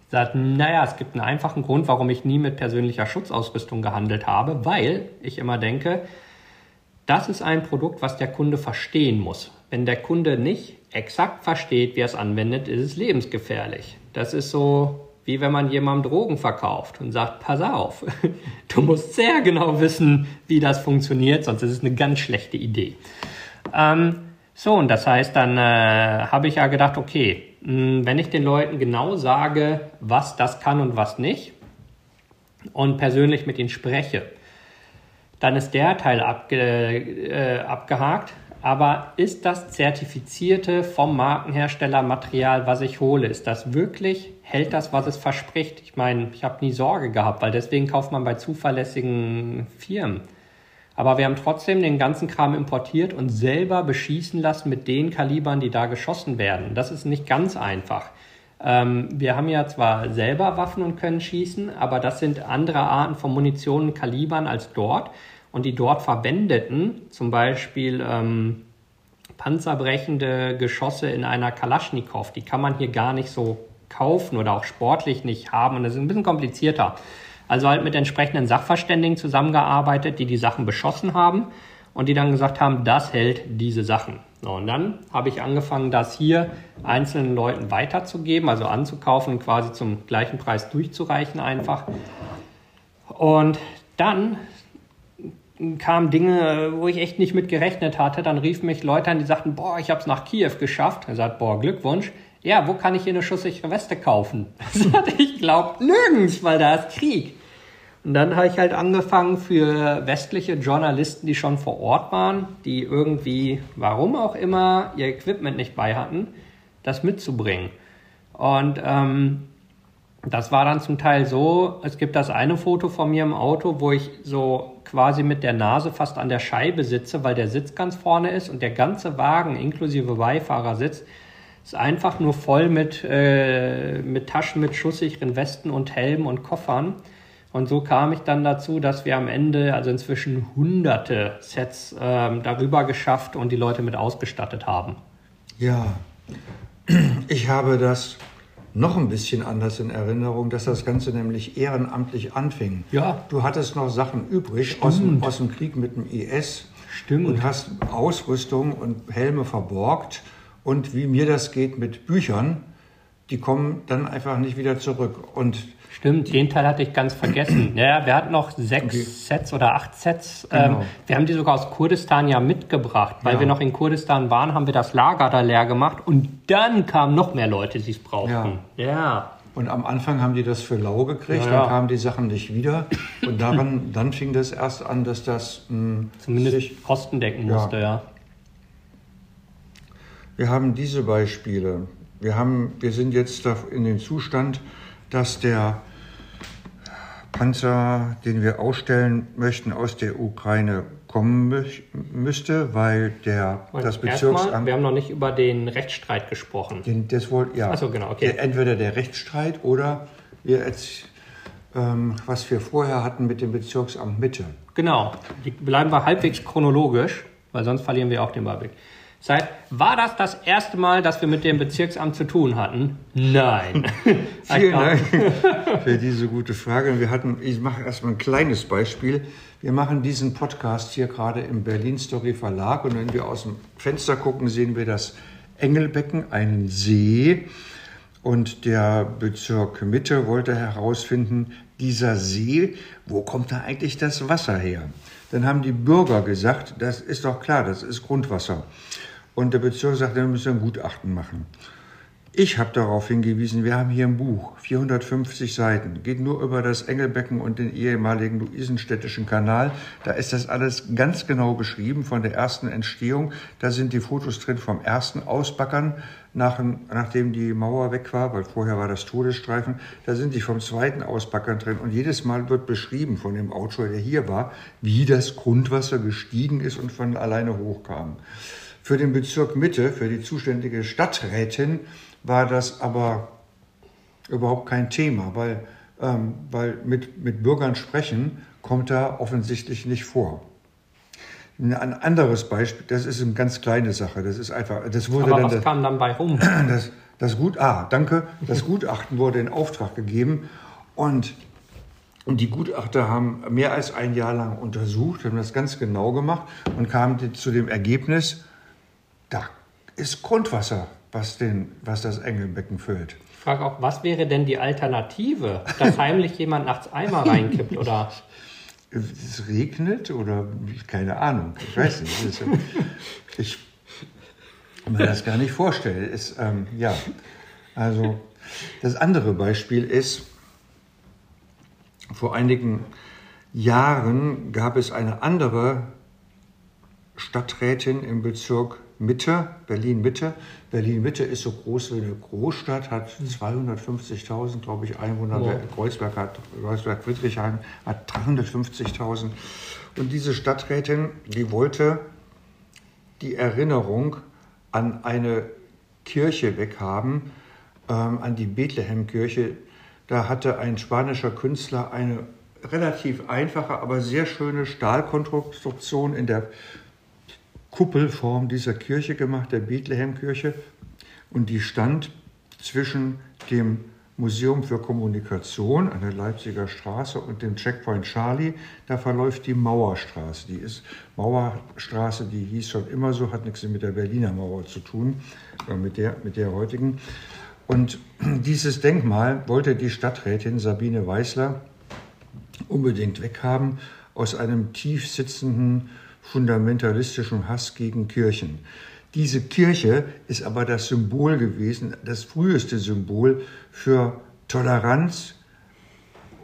Ich sagte, naja, es gibt einen einfachen Grund, warum ich nie mit persönlicher Schutzausrüstung gehandelt habe, weil ich immer denke, das ist ein Produkt, was der Kunde verstehen muss. Wenn der Kunde nicht exakt versteht, wie er es anwendet, ist es lebensgefährlich. Das ist so, wie wenn man jemandem Drogen verkauft und sagt, pass auf, du musst sehr genau wissen, wie das funktioniert, sonst ist es eine ganz schlechte Idee. Ähm, so, und das heißt, dann äh, habe ich ja gedacht, okay, mh, hm, wenn ich den Leuten genau sage, was das kann und was nicht, und persönlich mit ihnen spreche, dann ist der Teil abge, äh, abgehakt. Aber ist das zertifizierte vom Markenhersteller Material, was ich hole, ist das wirklich, hält das, was es verspricht? Ich meine, ich habe nie Sorge gehabt, weil deswegen kauft man bei zuverlässigen Firmen. Aber wir haben trotzdem den ganzen Kram importiert und selber beschießen lassen mit den Kalibern, die da geschossen werden. Das ist nicht ganz einfach. Ähm, wir haben ja zwar selber Waffen und können schießen, aber das sind andere Arten von Munition und Kalibern als dort. Und die dort verwendeten, zum Beispiel ähm, panzerbrechende Geschosse in einer Kalaschnikow, die kann man hier gar nicht so kaufen oder auch sportlich nicht haben. Und das ist ein bisschen komplizierter. Also halt mit entsprechenden Sachverständigen zusammengearbeitet, die die Sachen beschossen haben und die dann gesagt haben, das hält diese Sachen. So, und dann habe ich angefangen, das hier einzelnen Leuten weiterzugeben, also anzukaufen, quasi zum gleichen Preis durchzureichen einfach. Und dann kamen Dinge, wo ich echt nicht mit gerechnet hatte. Dann riefen mich Leute an, die sagten, boah, ich habe es nach Kiew geschafft. Er sagt, boah, Glückwunsch. Ja, wo kann ich hier eine schusssichere Weste kaufen? ich glaube nirgends, weil da ist Krieg. Und dann habe ich halt angefangen für westliche Journalisten, die schon vor Ort waren, die irgendwie, warum auch immer, ihr Equipment nicht bei hatten, das mitzubringen. Und ähm, das war dann zum Teil so, es gibt das eine Foto von mir im Auto, wo ich so quasi mit der Nase fast an der Scheibe sitze, weil der Sitz ganz vorne ist und der ganze Wagen inklusive Beifahrersitz ist einfach nur voll mit, äh, mit Taschen mit schusssicheren Westen und Helmen und Koffern. Und so kam ich dann dazu, dass wir am Ende, also inzwischen hunderte Sets ähm, darüber geschafft und die Leute mit ausgestattet haben. Ja, ich habe das noch ein bisschen anders in Erinnerung, dass das Ganze nämlich ehrenamtlich anfing. Ja. Du hattest noch Sachen übrig aus dem, aus dem, Krieg mit dem IS. Stimmt. Und hast Ausrüstung und Helme verborgt. Und wie mir das geht mit Büchern, die kommen dann einfach nicht wieder zurück. Und Stimmt, den Teil hatte ich ganz vergessen. Ja, wir hatten noch sechs okay. Sets oder acht Sets. Genau. Ähm, wir haben die sogar aus Kurdistan ja mitgebracht. Weil ja. wir noch in Kurdistan waren, haben wir das Lager da leer gemacht und dann kamen noch mehr Leute, die es brauchten. Ja. ja. Und am Anfang haben die das für lau gekriegt, ja, dann kamen die Sachen nicht wieder. Und daran, dann fing das erst an, dass das mh, hm, zumindest sich, Kosten decken musste, ja. Wir haben diese Beispiele. Wir, haben, wir sind jetzt in dem Zustand, dass der Panzer, den wir ausstellen möchten, aus der Ukraine kommen müsste, weil der, Und das Bezirksamt... Mal, wir haben noch nicht über den Rechtsstreit gesprochen. Den, das wollt, ja. Achso, genau, okay. Der, entweder der Rechtsstreit oder wir jetzt, ähm, was wir vorher hatten mit dem Bezirksamt Mitte. Genau. Die bleiben wir halbwegs chronologisch, weil sonst verlieren wir auch den Überblick. Seit, war das das erste Mal, dass wir mit dem Bezirksamt zu tun hatten? Nein. Vielen Dank für diese gute Frage. Wir hatten, ich mache erstmal ein kleines Beispiel. Wir machen diesen Podcast hier gerade im Berlin Story Verlag und wenn wir aus dem Fenster gucken, sehen wir das Engelbecken, einen See. Und der Bezirk Mitte wollte herausfinden, dieser See, wo kommt da eigentlich das Wasser her? Dann haben die Bürger gesagt, das ist doch klar, das ist Grundwasser. Und der Bezirk sagte, wir müssen ein Gutachten machen. Ich habe darauf hingewiesen, wir haben hier ein Buch, 450 Seiten, geht nur über das Engelbecken und den ehemaligen Luisenstädtischen Kanal. Da ist das alles ganz genau beschrieben von der ersten Entstehung. Da sind die Fotos drin vom ersten Ausbackern, nach, nachdem die Mauer weg war, weil vorher war das Todesstreifen. Da sind die vom zweiten Ausbackern drin. Und jedes Mal wird beschrieben von dem Autor, der hier war, wie das Grundwasser gestiegen ist und von alleine hochkam. Für den Bezirk Mitte, für die zuständige Stadträtin, war das aber überhaupt kein Thema, weil, ähm, weil mit, mit Bürgern sprechen kommt da offensichtlich nicht vor. Ein anderes Beispiel, das ist eine ganz kleine Sache, das ist einfach, das wurde Aber dann. was kam dann bei rum? Das, das Gut, ah, danke, das Gutachten wurde in Auftrag gegeben und und die Gutachter haben mehr als ein Jahr lang untersucht, haben das ganz genau gemacht und kamen zu dem Ergebnis, da ist Grundwasser was, den, was das Engelbecken füllt. Ich frage auch, was wäre denn die Alternative? Dass heimlich jemand nachts Eimer reinkippt oder? Es regnet oder keine Ahnung, ich weiß nicht. Ich kann mir das gar nicht vorstellen. Ist, ähm, ja, also das andere Beispiel ist, vor einigen Jahren gab es eine andere Stadträtin im Bezirk Mitte, Berlin-Mitte. Berlin-Mitte ist so groß wie eine Großstadt, hat 250.000, glaube ich, Einwohner. Wow. Kreuzberg hat, Kreuzberg-Friedrichshain hat 350.000. Und diese Stadträtin, die wollte die Erinnerung an eine Kirche weghaben, ähm, an die Bethlehem-Kirche. Da hatte ein spanischer Künstler eine relativ einfache, aber sehr schöne Stahlkonstruktion in der Kuppelform dieser Kirche gemacht, der Bethlehem-Kirche. Und die stand zwischen dem Museum für Kommunikation an der Leipziger Straße und dem Checkpoint Charlie. Da verläuft die Mauerstraße. Die ist Mauerstraße, die hieß schon immer so, hat nichts mit der Berliner Mauer zu tun, mit der, mit der heutigen. Und dieses Denkmal wollte die Stadträtin Sabine Weißler unbedingt weghaben aus einem tief sitzenden fundamentalistischen Hass gegen Kirchen. Diese Kirche ist aber das Symbol gewesen, das früheste Symbol für Toleranz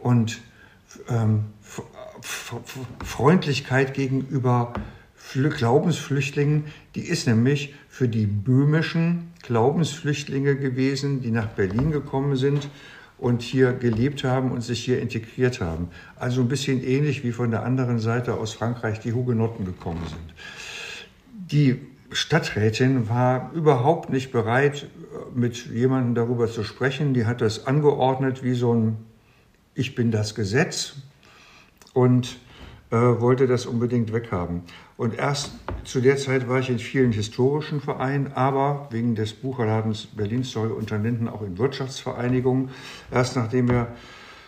und ähm, Freundlichkeit gegenüber Glaubensflüchtlingen. Die ist nämlich für die böhmischen Glaubensflüchtlinge gewesen, die nach Berlin gekommen sind und hier gelebt haben und sich hier integriert haben. Also ein bisschen ähnlich wie von der anderen Seite aus Frankreich die Hugenotten gekommen sind. Die Stadträtin war überhaupt nicht bereit, mit jemandem darüber zu sprechen. Die hat das angeordnet wie so ein Ich bin das Gesetz und äh, wollte das unbedingt weghaben. Und erst zu der Zeit war ich in vielen historischen Vereinen, aber wegen des Bucherladens Berlin Story unter Linden auch in Wirtschaftsvereinigungen. Erst nachdem wir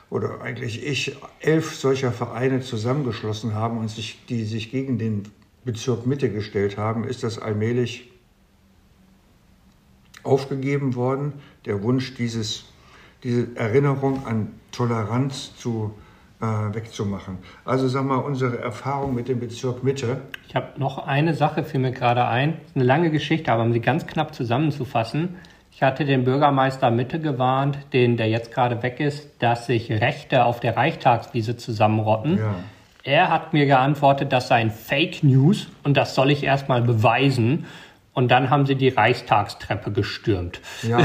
oder eigentlich ich elf solcher Vereine zusammengeschlossen haben und sich, die sich gegen den Bezirk Mitte gestellt haben, ist das allmählich aufgegeben worden. Der Wunsch, dieses, diese Erinnerung an Toleranz zu äh, wegzumachen. Also sag mal, unsere Erfahrung mit dem Bezirk Mitte. Ich habe noch eine Sache, fiel mir gerade ein. Eine lange Geschichte, aber um sie ganz knapp zusammenzufassen. Ich hatte den Bürgermeister Mitte gewarnt, den der jetzt gerade weg ist, dass sich Rechte auf der Reichstagswiese zusammenrotten. Ja. Er hat mir geantwortet, das seien Fake News und das soll ich erstmal beweisen. Und dann haben sie die Reichstagstreppe gestürmt. Ja,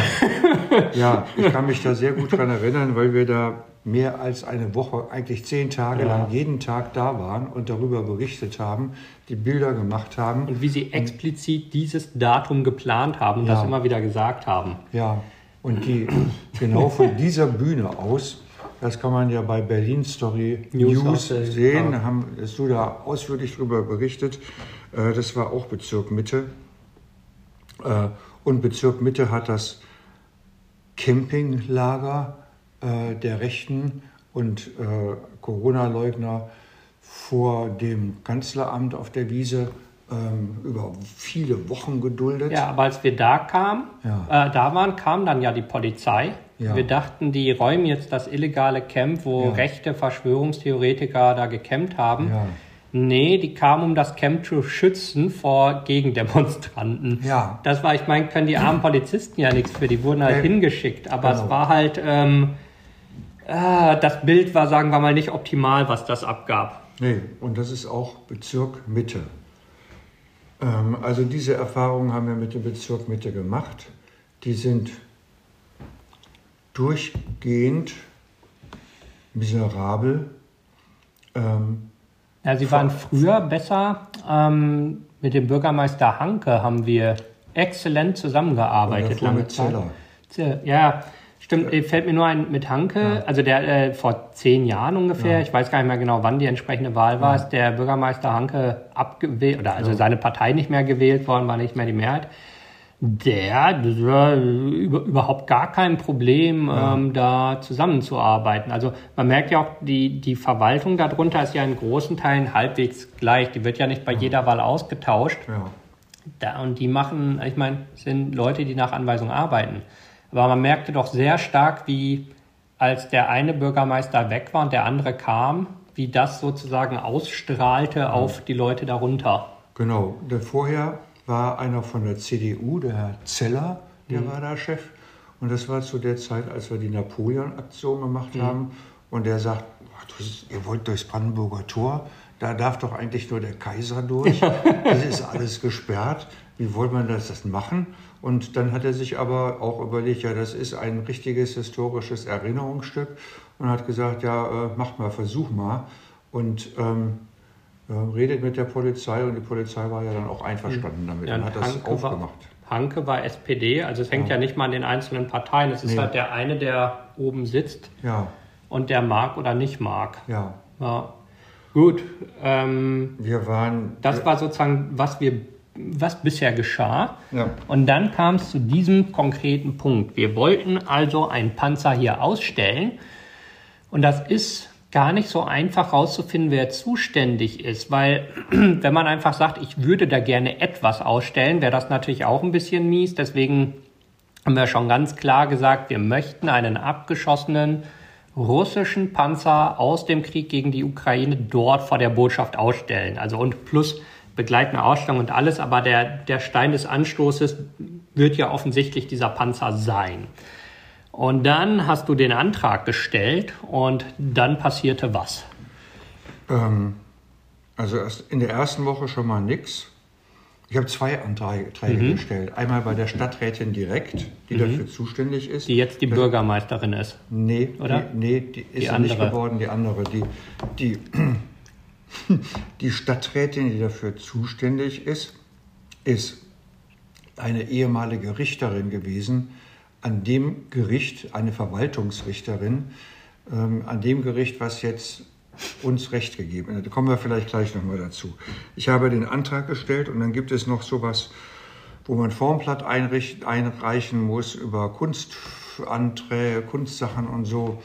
ja ich kann mich da sehr gut dran erinnern, weil wir da mehr als eine Woche, eigentlich zehn Tage ja. lang jeden Tag da waren und darüber berichtet haben, die Bilder gemacht haben. Und wie sie explizit dieses Datum geplant haben und ja. das immer wieder gesagt haben. Ja, und die genau von dieser Bühne aus, das kann man ja bei Berlin Story News, News sehen, ja. haben, hast du da ausführlich darüber berichtet. Äh, das war auch Bezirk Mitte. Äh, und Bezirk Mitte hat das Campinglager äh, der Rechten und äh, Corona-Leugner vor dem Kanzleramt auf der Wiese ähm, über viele Wochen geduldet. Ja, aber als wir da kamen, Ja. äh, da waren, kam dann ja die Polizei. Ja. Wir dachten, die räumen jetzt das illegale Camp, wo Ja. rechte Verschwörungstheoretiker da gecampt haben. Ja. Nee, die kamen, um das Camp zu schützen vor Gegendemonstranten. Ja. Das war, ich meine, können die armen Polizisten ja nichts für, die wurden halt Nee. hingeschickt. Aber Genau. es war halt, ähm, äh, das Bild war, sagen wir mal, nicht optimal, was das abgab. Nee, und das ist auch Bezirk Mitte. Ähm, also diese Erfahrungen haben wir mit dem Bezirk Mitte gemacht. Die sind durchgehend miserabel. Ähm, Ja, sie waren früher besser. Ähm, mit dem Bürgermeister Hanke haben wir exzellent zusammengearbeitet lange mit Zeit. Zeller. Ze- Ja, stimmt. äh, Fällt mir nur ein mit Hanke, also der äh, vor zehn Jahren ungefähr, ich weiß gar nicht mehr genau, wann die entsprechende Wahl war, ist der Bürgermeister Hanke abgewählt, oder also seine Partei nicht mehr gewählt worden, war nicht mehr die Mehrheit. Der, das war über, überhaupt gar kein Problem, ähm, da zusammenzuarbeiten. Also man merkt ja auch, die, die Verwaltung darunter ist ja in großen Teilen halbwegs gleich. Die wird ja nicht bei jeder Wahl ausgetauscht. ja. Da, und die machen, ich meine, sind Leute, die nach Anweisung arbeiten. Aber man merkte doch sehr stark, wie als der eine Bürgermeister weg war und der andere kam, wie das sozusagen ausstrahlte auf die Leute darunter. Genau, der vorher war einer von der CDU, der Herr Zeller, der war da Chef. Und das war zu der Zeit, als wir die Napoleon-Aktion gemacht haben. Und der sagt, "Ach, das ist, ihr wollt durchs Brandenburger Tor, da darf doch eigentlich nur der Kaiser durch. Das ist alles gesperrt. Wie wollt man das, das machen? Und dann hat er sich aber auch überlegt, ja, das ist ein richtiges historisches Erinnerungsstück. Und hat gesagt, ja, äh, macht mal, versuch mal. Und ähm, ja, redet mit der Polizei und die Polizei war ja dann auch einverstanden damit Ja, und hat das Hanke aufgemacht. War, Hanke war SPD, also es hängt ja. nicht mal an den einzelnen Parteien. Es ist Nee. halt der eine, der oben sitzt Ja, und der mag oder nicht mag. ja. Ja. Gut, ähm, Wir waren. das war sozusagen, was wir, was bisher geschah. Ja. Und dann kam es zu diesem konkreten Punkt. Wir wollten also einen Panzer hier ausstellen. Und das ist gar nicht so einfach herauszufinden, wer zuständig ist, weil wenn man einfach sagt, ich würde da gerne etwas ausstellen, wäre das natürlich auch ein bisschen mies. Deswegen haben wir schon ganz klar gesagt, wir möchten einen abgeschossenen russischen Panzer aus dem Krieg gegen die Ukraine dort vor der Botschaft ausstellen. Also und plus begleitende Ausstellung und alles, aber der, der Stein des Anstoßes wird ja offensichtlich dieser Panzer sein. Und dann hast du den Antrag gestellt und dann passierte was? Ähm, also in der ersten Woche schon mal nichts. Ich habe zwei Anträge Träge gestellt. Einmal bei der Stadträtin direkt, die dafür zuständig ist. Die jetzt die Bürgermeisterin ist. Nee, Oder? Die, nee, die ist Die ja nicht geworden, die andere. Die, die, die Stadträtin, die dafür zuständig ist, ist eine ehemalige Richterin gewesen, an dem Gericht, eine Verwaltungsrichterin, ähm, an dem Gericht, was jetzt uns Recht gegeben hat. Da kommen wir vielleicht gleich nochmal dazu. Ich habe den Antrag gestellt und dann gibt es noch sowas, wo man Formblatt einreichen muss über Kunstanträge, Kunstsachen und so.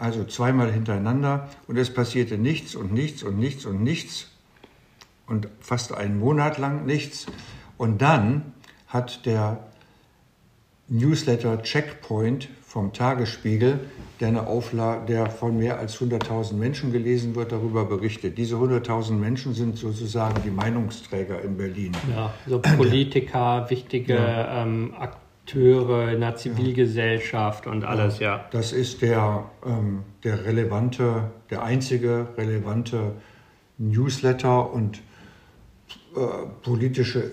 Also zweimal hintereinander und es passierte nichts und nichts und nichts und nichts und fast einen Monat lang nichts. Und dann hat der Newsletter Checkpoint vom Tagesspiegel, der, eine Auflage, der von mehr als 100.000 Menschen gelesen wird, darüber berichtet. Diese 100.000 Menschen sind sozusagen die Meinungsträger in Berlin. Ja, so Politiker, wichtige ähm, Akteure in der Zivilgesellschaft und alles, ja. Das ist der, ähm, der relevante, der einzige relevante Newsletter und äh, politische,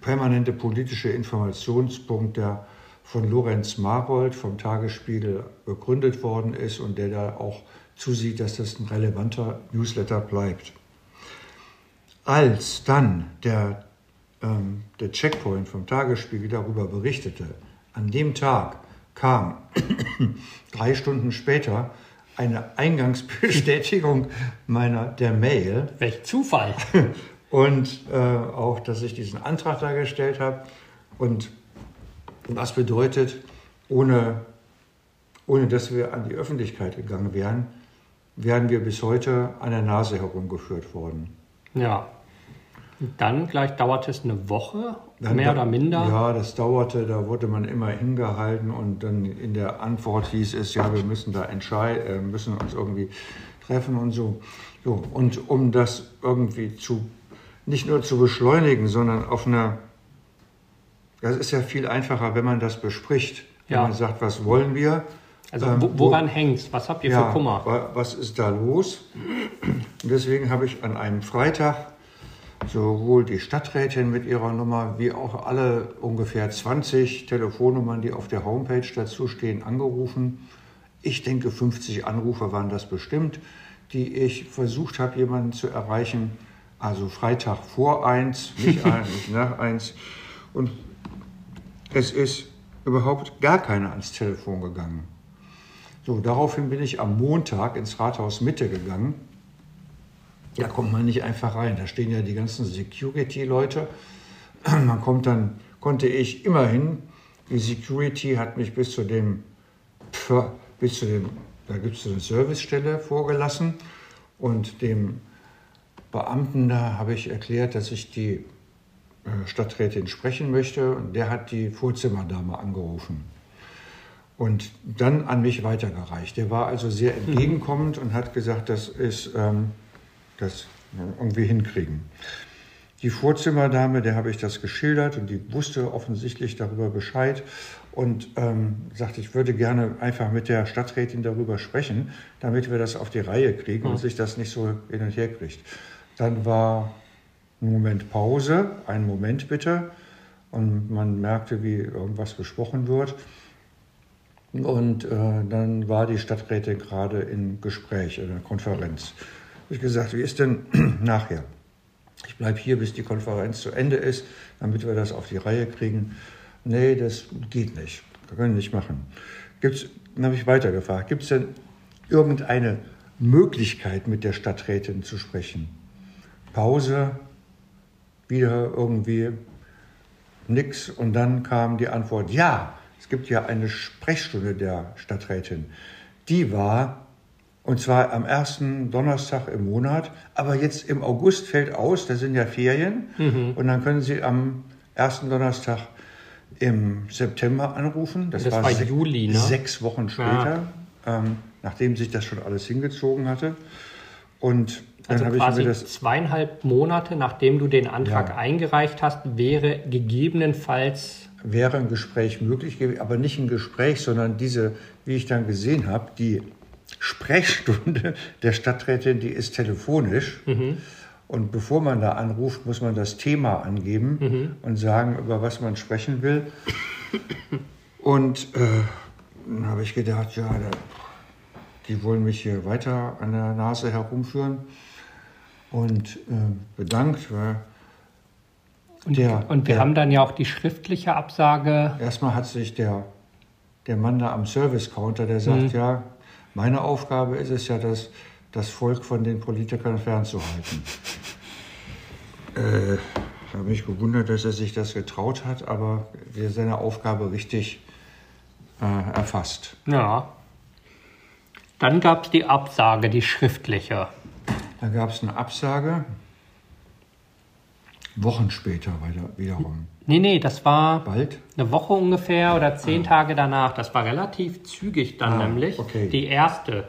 permanente politische Informationspunkt, der von Lorenz Marold vom Tagesspiegel gegründet worden ist und der da auch zusieht, dass das ein relevanter Newsletter bleibt. Als dann der, ähm, der Checkpoint vom Tagesspiegel darüber berichtete, an dem Tag kam drei Stunden später eine Eingangsbestätigung meiner der Mail Welch Zufall. und äh, auch, dass ich diesen Antrag da gestellt habe. Und was bedeutet, ohne, ohne dass wir an die Öffentlichkeit gegangen wären, wären wir bis heute an der Nase herumgeführt worden. Ja. Dann gleich dauerte es eine Woche, dann mehr oder minder. Ja, das dauerte, da wurde man immer hingehalten und dann in der Antwort hieß es, ja, wir müssen da entscheiden, äh, müssen uns irgendwie treffen und so. so. Und um das irgendwie zu, nicht nur zu beschleunigen, sondern auf einer, das ist ja viel einfacher, wenn man das bespricht. Wenn man sagt, was wollen wir? Also ähm, woran hängt es? Was habt ihr ja, für Kummer? Was ist da los? Und deswegen habe ich an einem Freitag sowohl die Stadträtin mit ihrer Nummer wie auch alle ungefähr 20 Telefonnummern, die auf der Homepage dazu stehen, angerufen. Ich denke, 50 Anrufer waren das bestimmt, die ich versucht habe, jemanden zu erreichen. Also Freitag vor eins, nicht, ein, nicht nach eins. Und es ist überhaupt gar keiner ans Telefon gegangen. So, daraufhin bin ich am Montag ins Rathaus Mitte gegangen da kommt man nicht einfach rein. Da stehen ja die ganzen Security-Leute. Man kommt dann, konnte ich immerhin, die Security hat mich bis zu dem, bis zu dem, da gibt es eine Servicestelle vorgelassen und dem Beamten da habe ich erklärt, dass ich die äh, Stadträtin sprechen möchte und der hat die Vorzimmerdame angerufen und dann an mich weitergereicht. Der war also sehr mhm. entgegenkommend und hat gesagt, das ist ähm, das irgendwie hinkriegen. Die Vorzimmerdame, der habe ich das geschildert und die wusste offensichtlich darüber Bescheid und ähm, sagte, ich würde gerne einfach mit der Stadträtin darüber sprechen, damit wir das auf die Reihe kriegen mhm. und sich das nicht so hin und her kriegt. Dann war ein Moment Pause, einen Moment bitte, und man merkte, wie irgendwas gesprochen wird. Und äh, dann war die Stadträtin gerade im Gespräch, in einer Konferenz habe ich gesagt, wie ist denn nachher? Ich bleibe hier, bis die Konferenz zu Ende ist, damit wir das auf die Reihe kriegen. Nee, das geht nicht. Wir können nicht machen. Gibt's, dann habe ich weitergefragt, gibt es denn irgendeine Möglichkeit, mit der Stadträtin zu sprechen? Pause, wieder irgendwie nix. Und dann kam die Antwort, ja, es gibt ja eine Sprechstunde der Stadträtin. Die war und zwar am ersten Donnerstag im Monat. Aber jetzt im August fällt aus, da sind ja Ferien. Mhm. Und dann können Sie am ersten Donnerstag im September anrufen. Das, das war, war se Juli, ne? sechs Wochen später, ja. ähm, nachdem sich das schon alles hingezogen hatte. Und dann also quasi ich mir das zweieinhalb Monate, nachdem du den Antrag ja. eingereicht hast, wäre gegebenenfalls wäre ein Gespräch möglich, aber nicht ein Gespräch, sondern diese, wie ich dann gesehen habe, die Sprechstunde der Stadträtin, die ist telefonisch. Mhm. Und bevor man da anruft, muss man das Thema angeben mhm. und sagen, über was man sprechen will. Und äh, dann habe ich gedacht, ja, die wollen mich hier weiter an der Nase herumführen. Und äh, bedankt. Weil und, der, und wir der, haben dann ja auch die schriftliche Absage. Erstmal hat sich der, der Mann da am Service-Counter, der sagt, mhm. ja, meine Aufgabe ist es ja, das, das Volk von den Politikern fernzuhalten. äh, habe mich gewundert, dass er sich das getraut hat, aber er seine Aufgabe richtig äh, erfasst. Ja. Dann gab es die Absage, die schriftliche. Dann gab es eine Absage. Wochen später wiederum. Nee, nee, das war Bald? eine Woche ungefähr oder zehn ah. Tage danach. Das war relativ zügig dann ah, nämlich. Okay. Die erste.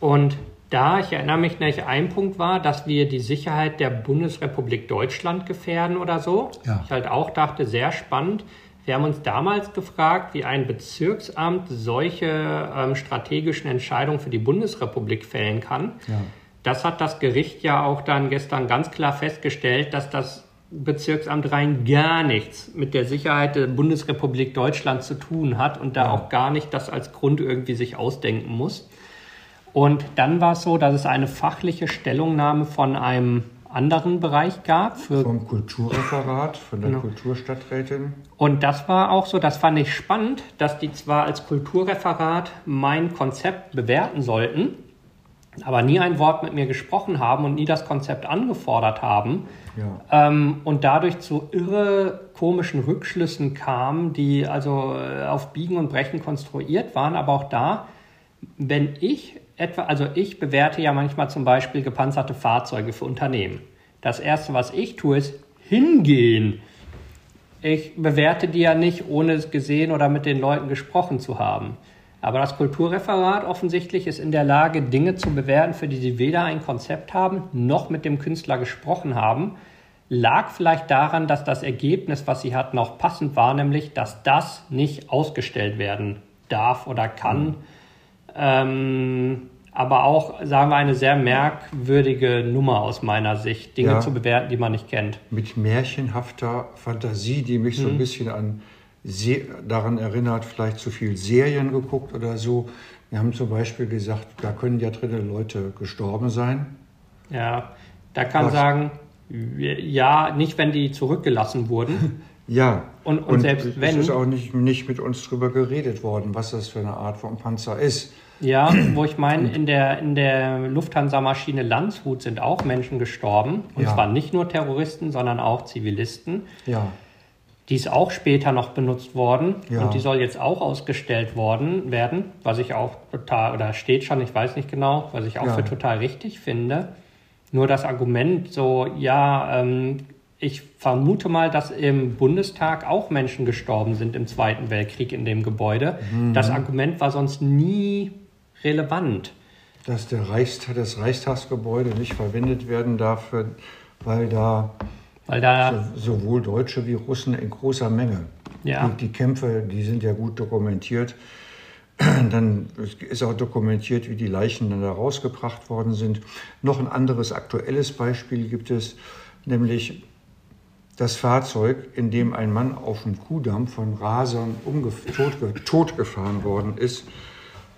Und da, ich erinnere mich nicht, ein Punkt war, dass wir die Sicherheit der Bundesrepublik Deutschland gefährden oder so. Ja. Ich halt auch dachte, sehr spannend. Wir haben uns damals gefragt, wie ein Bezirksamt solche ähm, strategischen Entscheidungen für die Bundesrepublik fällen kann. Ja. Das hat das Gericht ja auch dann gestern ganz klar festgestellt, dass das Bezirksamt Rhein gar nichts mit der Sicherheit der Bundesrepublik Deutschland zu tun hat und da ja. auch gar nicht das als Grund irgendwie sich ausdenken muss. Und dann war es so, dass es eine fachliche Stellungnahme von einem anderen Bereich gab. Vom Kulturreferat, von der genau. Kulturstadträtin. Und das war auch so, das fand ich spannend, dass die zwar als Kulturreferat mein Konzept bewerten sollten, aber nie ein Wort mit mir gesprochen haben und nie das Konzept angefordert haben. Ja. Ähm, und dadurch zu irre komischen Rückschlüssen kamen, die also äh, auf Biegen und Brechen konstruiert waren. Aber auch da, wenn ich etwa, also ich bewerte ja manchmal zum Beispiel gepanzerte Fahrzeuge für Unternehmen. Das erste, was ich tue, ist hingehen. Ich bewerte die ja nicht, ohne es gesehen oder mit den Leuten gesprochen zu haben. Aber das Kulturreferat offensichtlich ist in der Lage, Dinge zu bewerten, für die sie weder ein Konzept haben, noch mit dem Künstler gesprochen haben. Lag vielleicht daran, dass das Ergebnis, was sie hatten, auch passend war, nämlich, dass das nicht ausgestellt werden darf oder kann. Mhm. Ähm, aber auch, sagen wir, eine sehr merkwürdige Nummer aus meiner Sicht, Dinge ja. zu bewerten, die man nicht kennt. Mit märchenhafter Fantasie, die mich mhm. so ein mhm. bisschen an daran erinnert, vielleicht zu viel Serien geguckt oder so. Wir haben zum Beispiel gesagt, da können ja dritte Leute gestorben sein. Ja, da kann Was? sagen, ja, nicht wenn die zurückgelassen wurden. Ja, und, und, und selbst wenn. Es ist auch nicht, nicht mit uns drüber geredet worden, was das für eine Art von Panzer ist. Ja, wo ich meine, in der, in der Lufthansa-Maschine Landshut sind auch Menschen gestorben. Und ja. zwar nicht nur Terroristen, sondern auch Zivilisten. Ja. Die ist auch später noch benutzt worden ja. und die soll jetzt auch ausgestellt worden werden, was ich auch total, oder steht schon, ich weiß nicht genau, was ich auch ja. für total richtig finde. Nur das Argument so, ja, ähm, ich vermute mal, dass im Bundestag auch Menschen gestorben sind im Zweiten Weltkrieg in dem Gebäude. Mhm. Das Argument war sonst nie relevant. Dass der Reichstag, das Reichstagsgebäude nicht verwendet werden darf, weil da weil da so, sowohl Deutsche wie Russen in großer Menge. Ja. Die, die, Kämpfe, die sind ja gut dokumentiert. Dann ist auch dokumentiert, wie die Leichen dann da rausgebracht worden sind. Noch ein anderes aktuelles Beispiel gibt es, nämlich das Fahrzeug, in dem ein Mann auf dem Kuhdamm von Rasern tot, totgefahren worden ist.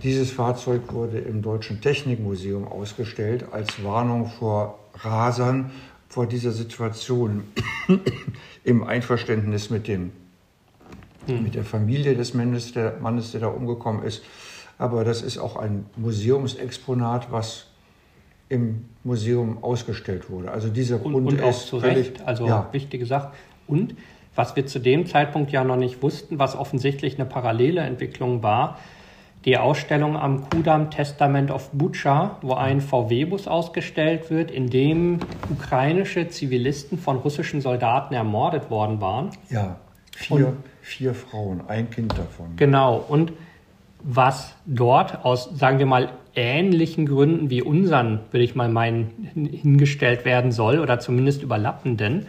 Dieses Fahrzeug wurde im Deutschen Technikmuseum ausgestellt als Warnung vor Rasern vor dieser Situation im Einverständnis mit, dem, hm. mit der Familie des Mannes der, Mannes, der da umgekommen ist. Aber das ist auch ein Museumsexponat, was im Museum ausgestellt wurde. Also dieser Grund und, und auch ist zu völlig, Recht, also ja. wichtige Sache. Und was wir zu dem Zeitpunkt ja noch nicht wussten, was offensichtlich eine parallele Entwicklung war, die Ausstellung am Kudam Testament of Bucha, wo ein VW-Bus ausgestellt wird, in dem ukrainische Zivilisten von russischen Soldaten ermordet worden waren. Ja, vier, vier Frauen, ein Kind davon. Genau, und was dort aus, sagen wir mal, ähnlichen Gründen wie unseren, würde ich mal meinen, hingestellt werden soll oder zumindest überlappenden.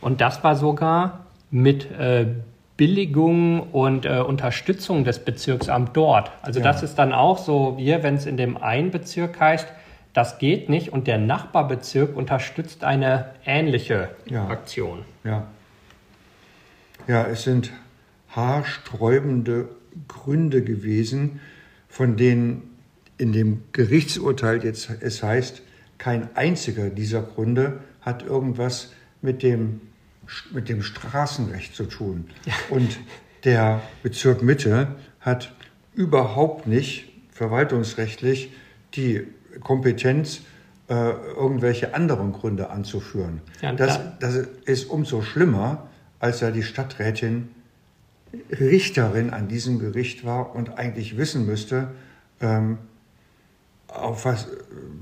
Und das war sogar mit äh, Billigung und äh, Unterstützung des Bezirksamts dort. Also ja. das ist dann auch so, wir, wenn es in dem einen Bezirk heißt, das geht nicht und der Nachbarbezirk unterstützt eine ähnliche ja. Aktion. Ja. Ja, es sind haarsträubende Gründe gewesen, von denen in dem Gerichtsurteil jetzt es heißt, kein einziger dieser Gründe hat irgendwas mit dem mit dem Straßenrecht zu tun. Ja. Und der Bezirk Mitte hat überhaupt nicht verwaltungsrechtlich die Kompetenz, äh, irgendwelche anderen Gründe anzuführen. Ja, das, das ist umso schlimmer, als er die Stadträtin Richterin an diesem Gericht war und eigentlich wissen müsste, ähm, auf was,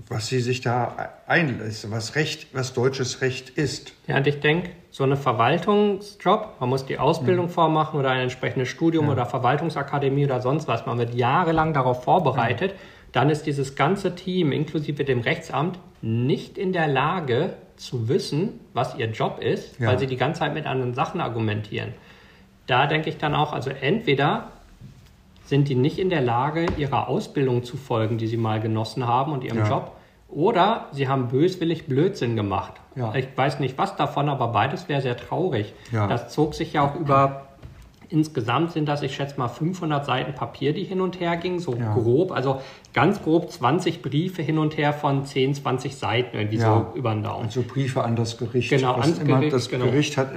was sie sich da einlässt, was Recht, was deutsches Recht ist. Ja, und ich denke, so eine Verwaltungsjob, man muss die Ausbildung mhm. vormachen oder ein entsprechendes Studium ja. oder Verwaltungsakademie oder sonst was, man wird jahrelang darauf vorbereitet, mhm. dann ist dieses ganze Team inklusive dem Rechtsamt nicht in der Lage zu wissen, was ihr Job ist, ja. weil sie die ganze Zeit mit anderen Sachen argumentieren. Da denke ich dann auch, also entweder sind die nicht in der Lage, ihrer Ausbildung zu folgen, die sie mal genossen haben und ihrem ja. Job. Oder sie haben böswillig Blödsinn gemacht. Ja. Ich weiß nicht was davon, aber beides wäre sehr traurig. Ja. Das zog sich ja auch über, insgesamt sind das, ich schätze mal, 500 Seiten Papier, die hin und her gingen, so ja. grob, also ganz grob 20 Briefe hin und her von 10, 20 Seiten, irgendwie so über den Daumen. Also Briefe an das Gericht. Genau, ans immer, Gericht. Das, genau. Gericht hat,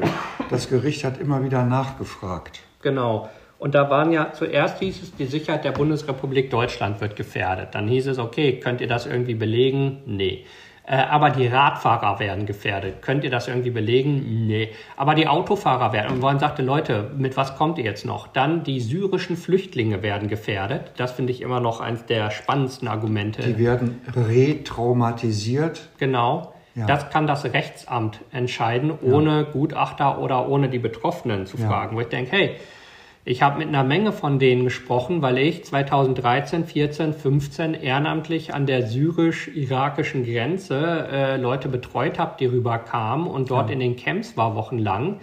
das Gericht hat immer wieder nachgefragt. Genau. Und da waren ja, zuerst hieß es, die Sicherheit der Bundesrepublik Deutschland wird gefährdet. Dann hieß es, okay, könnt ihr das irgendwie belegen? Nee. Äh, aber die Radfahrer werden gefährdet. Könnt ihr das irgendwie belegen? Nee. Aber die Autofahrer werden. Und man sagte, Leute, mit was kommt ihr jetzt noch? Dann die syrischen Flüchtlinge werden gefährdet. Das finde ich immer noch eines der spannendsten Argumente. Die werden retraumatisiert. Genau. Ja. Das kann das Rechtsamt entscheiden, ohne ja. Gutachter oder ohne die Betroffenen zu fragen. Ja. Wo ich denke, hey, ich habe mit einer Menge von denen gesprochen, weil ich 2013, 14, 15 ehrenamtlich an der syrisch-irakischen Grenze äh, Leute betreut habe, die rüberkamen und dort ja. in den Camps war wochenlang.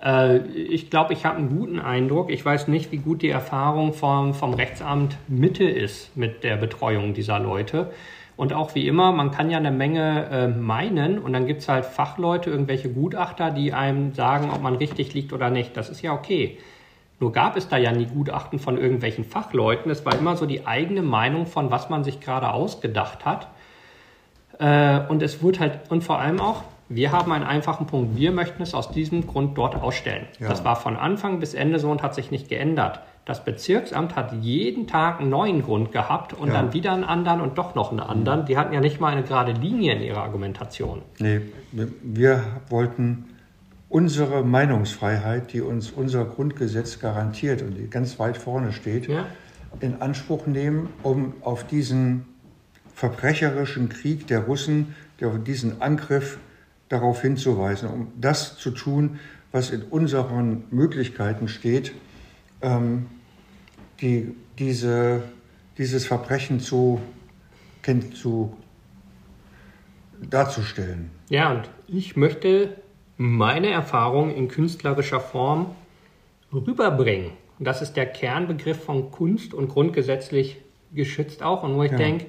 Äh, ich glaube, ich habe einen guten Eindruck. Ich weiß nicht, wie gut die Erfahrung vom, vom Rechtsamt Mitte ist mit der Betreuung dieser Leute. Und auch wie immer, man kann ja eine Menge äh, meinen und dann gibt es halt Fachleute, irgendwelche Gutachter, die einem sagen, ob man richtig liegt oder nicht. Das ist ja okay. Nur gab es da ja nie Gutachten von irgendwelchen Fachleuten. Es war immer so die eigene Meinung von, was man sich gerade ausgedacht hat. Äh, und es wurde halt, und vor allem auch, wir haben einen einfachen Punkt. Wir möchten es aus diesem Grund dort ausstellen. Ja. Das war von Anfang bis Ende so und hat sich nicht geändert. Das Bezirksamt hat jeden Tag einen neuen Grund gehabt und ja. dann wieder einen anderen und doch noch einen anderen. Die hatten ja nicht mal eine gerade Linie in ihrer Argumentation. Nee, wir wollten unsere Meinungsfreiheit, die uns unser Grundgesetz garantiert und die ganz weit vorne steht, ja. in Anspruch nehmen, um auf diesen verbrecherischen Krieg der Russen, auf diesen Angriff darauf hinzuweisen, um das zu tun, was in unseren Möglichkeiten steht, ähm, die, diese, dieses Verbrechen zu, zu darzustellen. Ja, und ich möchte meine Erfahrung in künstlerischer Form rüberbringen. Und das ist der Kernbegriff von Kunst und grundgesetzlich geschützt auch. Und wo ich ja. denke,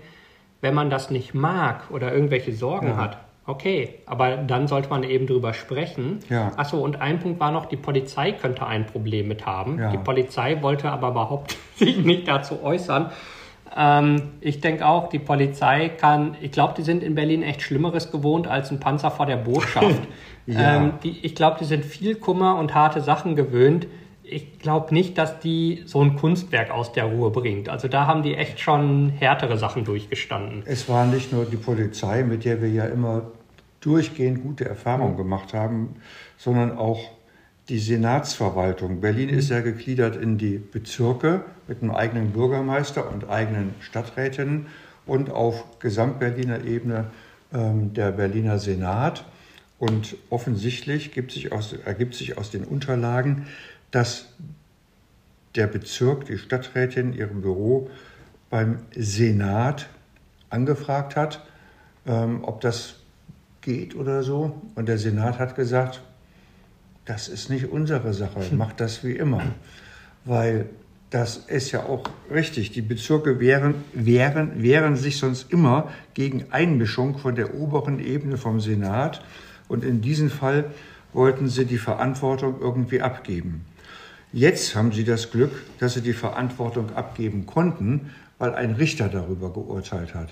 wenn man das nicht mag oder irgendwelche Sorgen ja. hat, okay, aber dann sollte man eben drüber sprechen. Ja. Achso, und ein Punkt war noch, die Polizei könnte ein Problem mit haben. Ja. Die Polizei wollte aber überhaupt sich nicht dazu äußern. Ähm, ich denke auch, die Polizei kann, ich glaube, die sind in Berlin echt Schlimmeres gewohnt als ein Panzer vor der Botschaft. Ja. Ähm, die, ich glaube, die sind viel Kummer und harte Sachen gewöhnt. Ich glaube nicht, dass die so ein Kunstwerk aus der Ruhe bringt. Also da haben die echt schon härtere Sachen durchgestanden. Es war nicht nur die Polizei, mit der wir ja immer durchgehend gute Erfahrungen gemacht haben, sondern auch die Senatsverwaltung. Berlin ist ja gegliedert in die Bezirke mit einem eigenen Bürgermeister und eigenen Stadträtinnen und auf Gesamtberliner Ebene ähm, der Berliner Senat. Und offensichtlich sich aus, ergibt sich aus den Unterlagen, dass der Bezirk, die Stadträtin, ihrem Büro beim Senat angefragt hat, ähm, ob das geht oder so. Und der Senat hat gesagt, das ist nicht unsere Sache, macht das wie immer. Weil das ist ja auch richtig. Die Bezirke wehren, wehren, wehren sich sonst immer gegen Einmischung von der oberen Ebene vom Senat. Und in diesem Fall wollten sie die Verantwortung irgendwie abgeben. Jetzt haben sie das Glück, dass sie die Verantwortung abgeben konnten, weil ein Richter darüber geurteilt hat.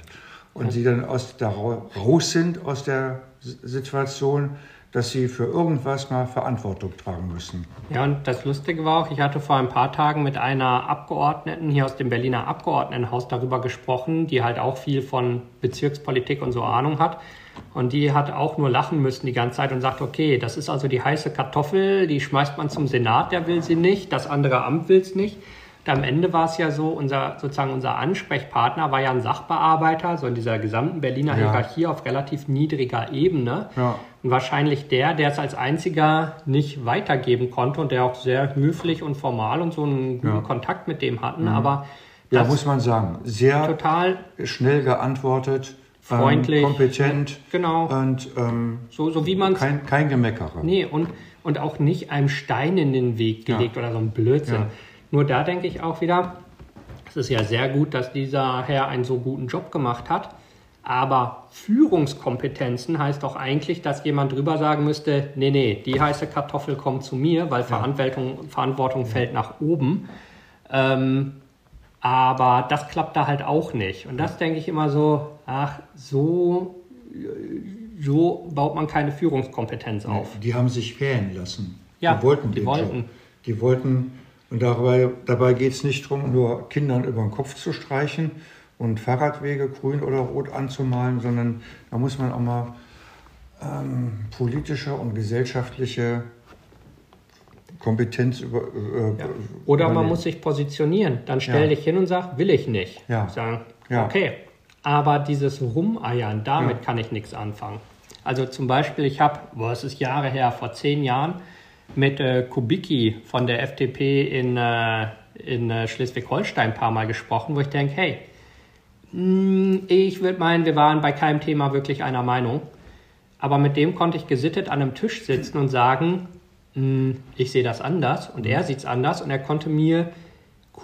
Und sie dann aus, da raus sind aus der Situation, dass sie für irgendwas mal Verantwortung tragen müssen. Ja, und das Lustige war auch, ich hatte vor ein paar Tagen mit einer Abgeordneten hier aus dem Berliner Abgeordnetenhaus darüber gesprochen, die halt auch viel von Bezirkspolitik und so Ahnung hat. Und die hat auch nur lachen müssen die ganze Zeit und sagt, okay, das ist also die heiße Kartoffel, die schmeißt man zum Senat, der will sie nicht, das andere Amt will es nicht. Und am Ende war es ja so, unser, sozusagen unser Ansprechpartner war ja ein Sachbearbeiter, so in dieser gesamten Berliner ja. Hierarchie auf relativ niedriger Ebene. Ja. Und wahrscheinlich der, der es als einziger nicht weitergeben konnte und der auch sehr höflich und formal und so einen guten ja. Kontakt mit dem hatten. Mhm. Aber ja, muss man sagen, sehr total schnell geantwortet freundlich, kompetent, genau. und ähm, so, so wie man kein, kein Gemeckere. Nee, und, und auch nicht einem Stein in den Weg gelegt ja. oder so ein Blödsinn. Ja. Nur da denke ich auch wieder, es ist ja sehr gut, dass dieser Herr einen so guten Job gemacht hat. Aber Führungskompetenzen heißt doch eigentlich, dass jemand drüber sagen müsste, nee, nee, die heiße Kartoffel kommt zu mir, weil ja. Verantwortung, Verantwortung fällt nach oben. Ähm, aber das klappt da halt auch nicht. Und das denke ich immer so, ach, so, so baut man keine Führungskompetenz auf. Die haben sich wählen lassen. Ja, die wollten. Die wollten. Job. Die wollten Und dabei, dabei geht es nicht darum, nur Kindern über den Kopf zu streichen und Fahrradwege grün oder rot anzumalen, sondern da muss man auch mal ähm, politische und gesellschaftliche Kompetenz über. Äh, ja. Oder man muss sich positionieren. Dann stell ja. dich hin und sag, will ich nicht. Ja. Sagen, okay. Aber dieses Rumeiern, damit kann ich nichts anfangen. Also zum Beispiel, ich habe, es ist Jahre her, vor zehn Jahren, mit äh, Kubicki von der FDP in, äh, in äh, Schleswig-Holstein ein paar Mal gesprochen, wo ich denke, hey, mh, hm, ich würde meinen, wir waren bei keinem Thema wirklich einer Meinung. Aber mit dem konnte ich gesittet an einem Tisch sitzen und sagen, mh, hm, ich sehe das anders und er sieht es anders und er konnte mir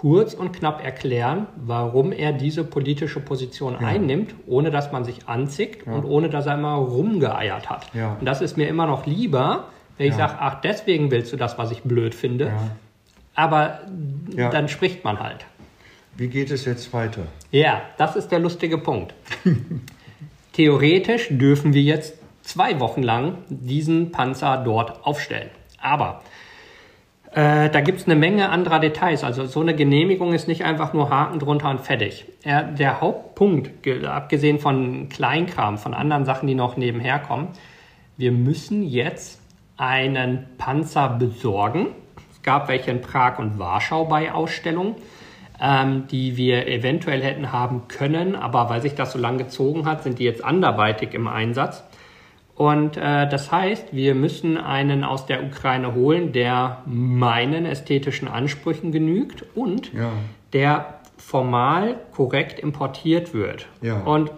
kurz und knapp erklären, warum er diese politische Position ja. einnimmt, ohne dass man sich anzickt ja. und ohne dass er immer rumgeeiert hat. Ja. Und das ist mir immer noch lieber, wenn ich sage, ach, deswegen willst du das, was ich blöd finde. Aber dann spricht man halt. Wie geht es jetzt weiter? Ja, das ist der lustige Punkt. Theoretisch dürfen wir jetzt zwei Wochen lang diesen Panzer dort aufstellen. Aber äh, da gibt es eine Menge anderer Details. Also so eine Genehmigung ist nicht einfach nur Haken drunter und fertig. Er, der Hauptpunkt, abgesehen von Kleinkram, von anderen Sachen, die noch nebenher kommen, wir müssen jetzt einen Panzer besorgen. Es gab welche in Prag und Warschau bei Ausstellungen, ähm, die wir eventuell hätten haben können, aber weil sich das so lange gezogen hat, sind die jetzt anderweitig im Einsatz. Und äh, das heißt, wir müssen einen aus der Ukraine holen, der meinen ästhetischen Ansprüchen genügt und ja. der formal korrekt importiert wird. Ja. Und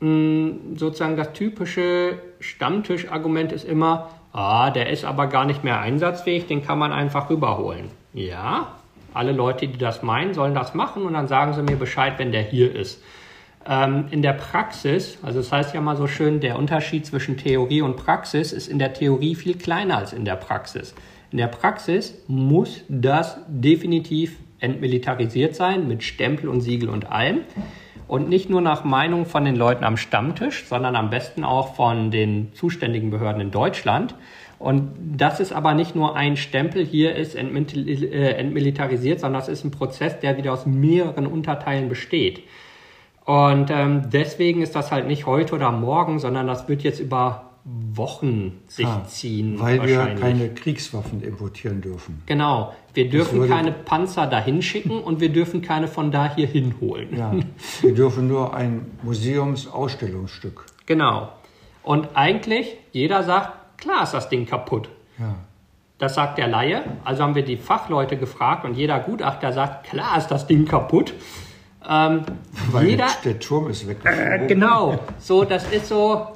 mh, mm, sozusagen das typische Stammtischargument ist immer, ah, der ist aber gar nicht mehr einsatzfähig, den kann man einfach rüberholen. Ja, alle Leute, die das meinen, sollen das machen und dann sagen sie mir Bescheid, wenn der hier ist. Ähm, in der Praxis, also das heißt ja mal so schön, der Unterschied zwischen Theorie und Praxis ist in der Theorie viel kleiner als in der Praxis. In der Praxis muss das definitiv entmilitarisiert sein mit Stempel und Siegel und allem. Und nicht nur nach Meinung von den Leuten am Stammtisch, sondern am besten auch von den zuständigen Behörden in Deutschland. Und das ist aber nicht nur ein Stempel, hier ist äh, entmilitarisiert, sondern das ist ein Prozess, der wieder aus mehreren Unterteilen besteht. Und ähm, deswegen ist das halt nicht heute oder morgen, sondern das wird jetzt über Wochen sich ah, ziehen. Weil wir keine Kriegswaffen importieren dürfen. Genau. Wir dürfen keine Panzer dahin schicken und wir dürfen keine von da hier hinholen. Ja, wir dürfen nur ein Museumsausstellungsstück. Genau. Und eigentlich, jeder sagt, klar ist das Ding kaputt. Ja. Das sagt der Laie. Also haben wir die Fachleute gefragt und jeder Gutachter sagt, klar ist das Ding kaputt. Ähm, Weil jeder, der Turm ist weg. Äh, genau, so das ist so.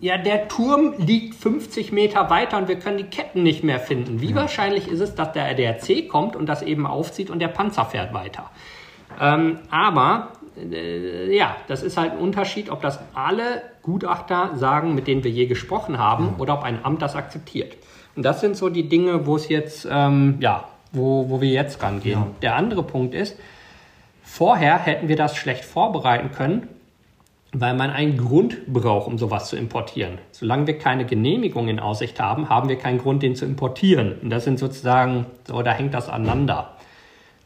Ja, der Turm liegt 50 Meter weiter und wir können die Ketten nicht mehr finden. Wie ja. wahrscheinlich ist es, dass der ADAC kommt und das eben aufzieht und der Panzer fährt weiter? Ähm, aber äh, ja, das ist halt ein Unterschied, ob das alle Gutachter sagen, mit denen wir je gesprochen haben, ja. oder ob ein Amt das akzeptiert. Und das sind so die Dinge, wo es jetzt, ähm, ja, wo, wo wir jetzt rangehen. Ja. Der andere Punkt ist, Vorher hätten wir das schlecht vorbereiten können, weil man einen Grund braucht, um sowas zu importieren. Solange wir keine Genehmigung in Aussicht haben, haben wir keinen Grund, den zu importieren. Und das sind sozusagen, so, da hängt das aneinander.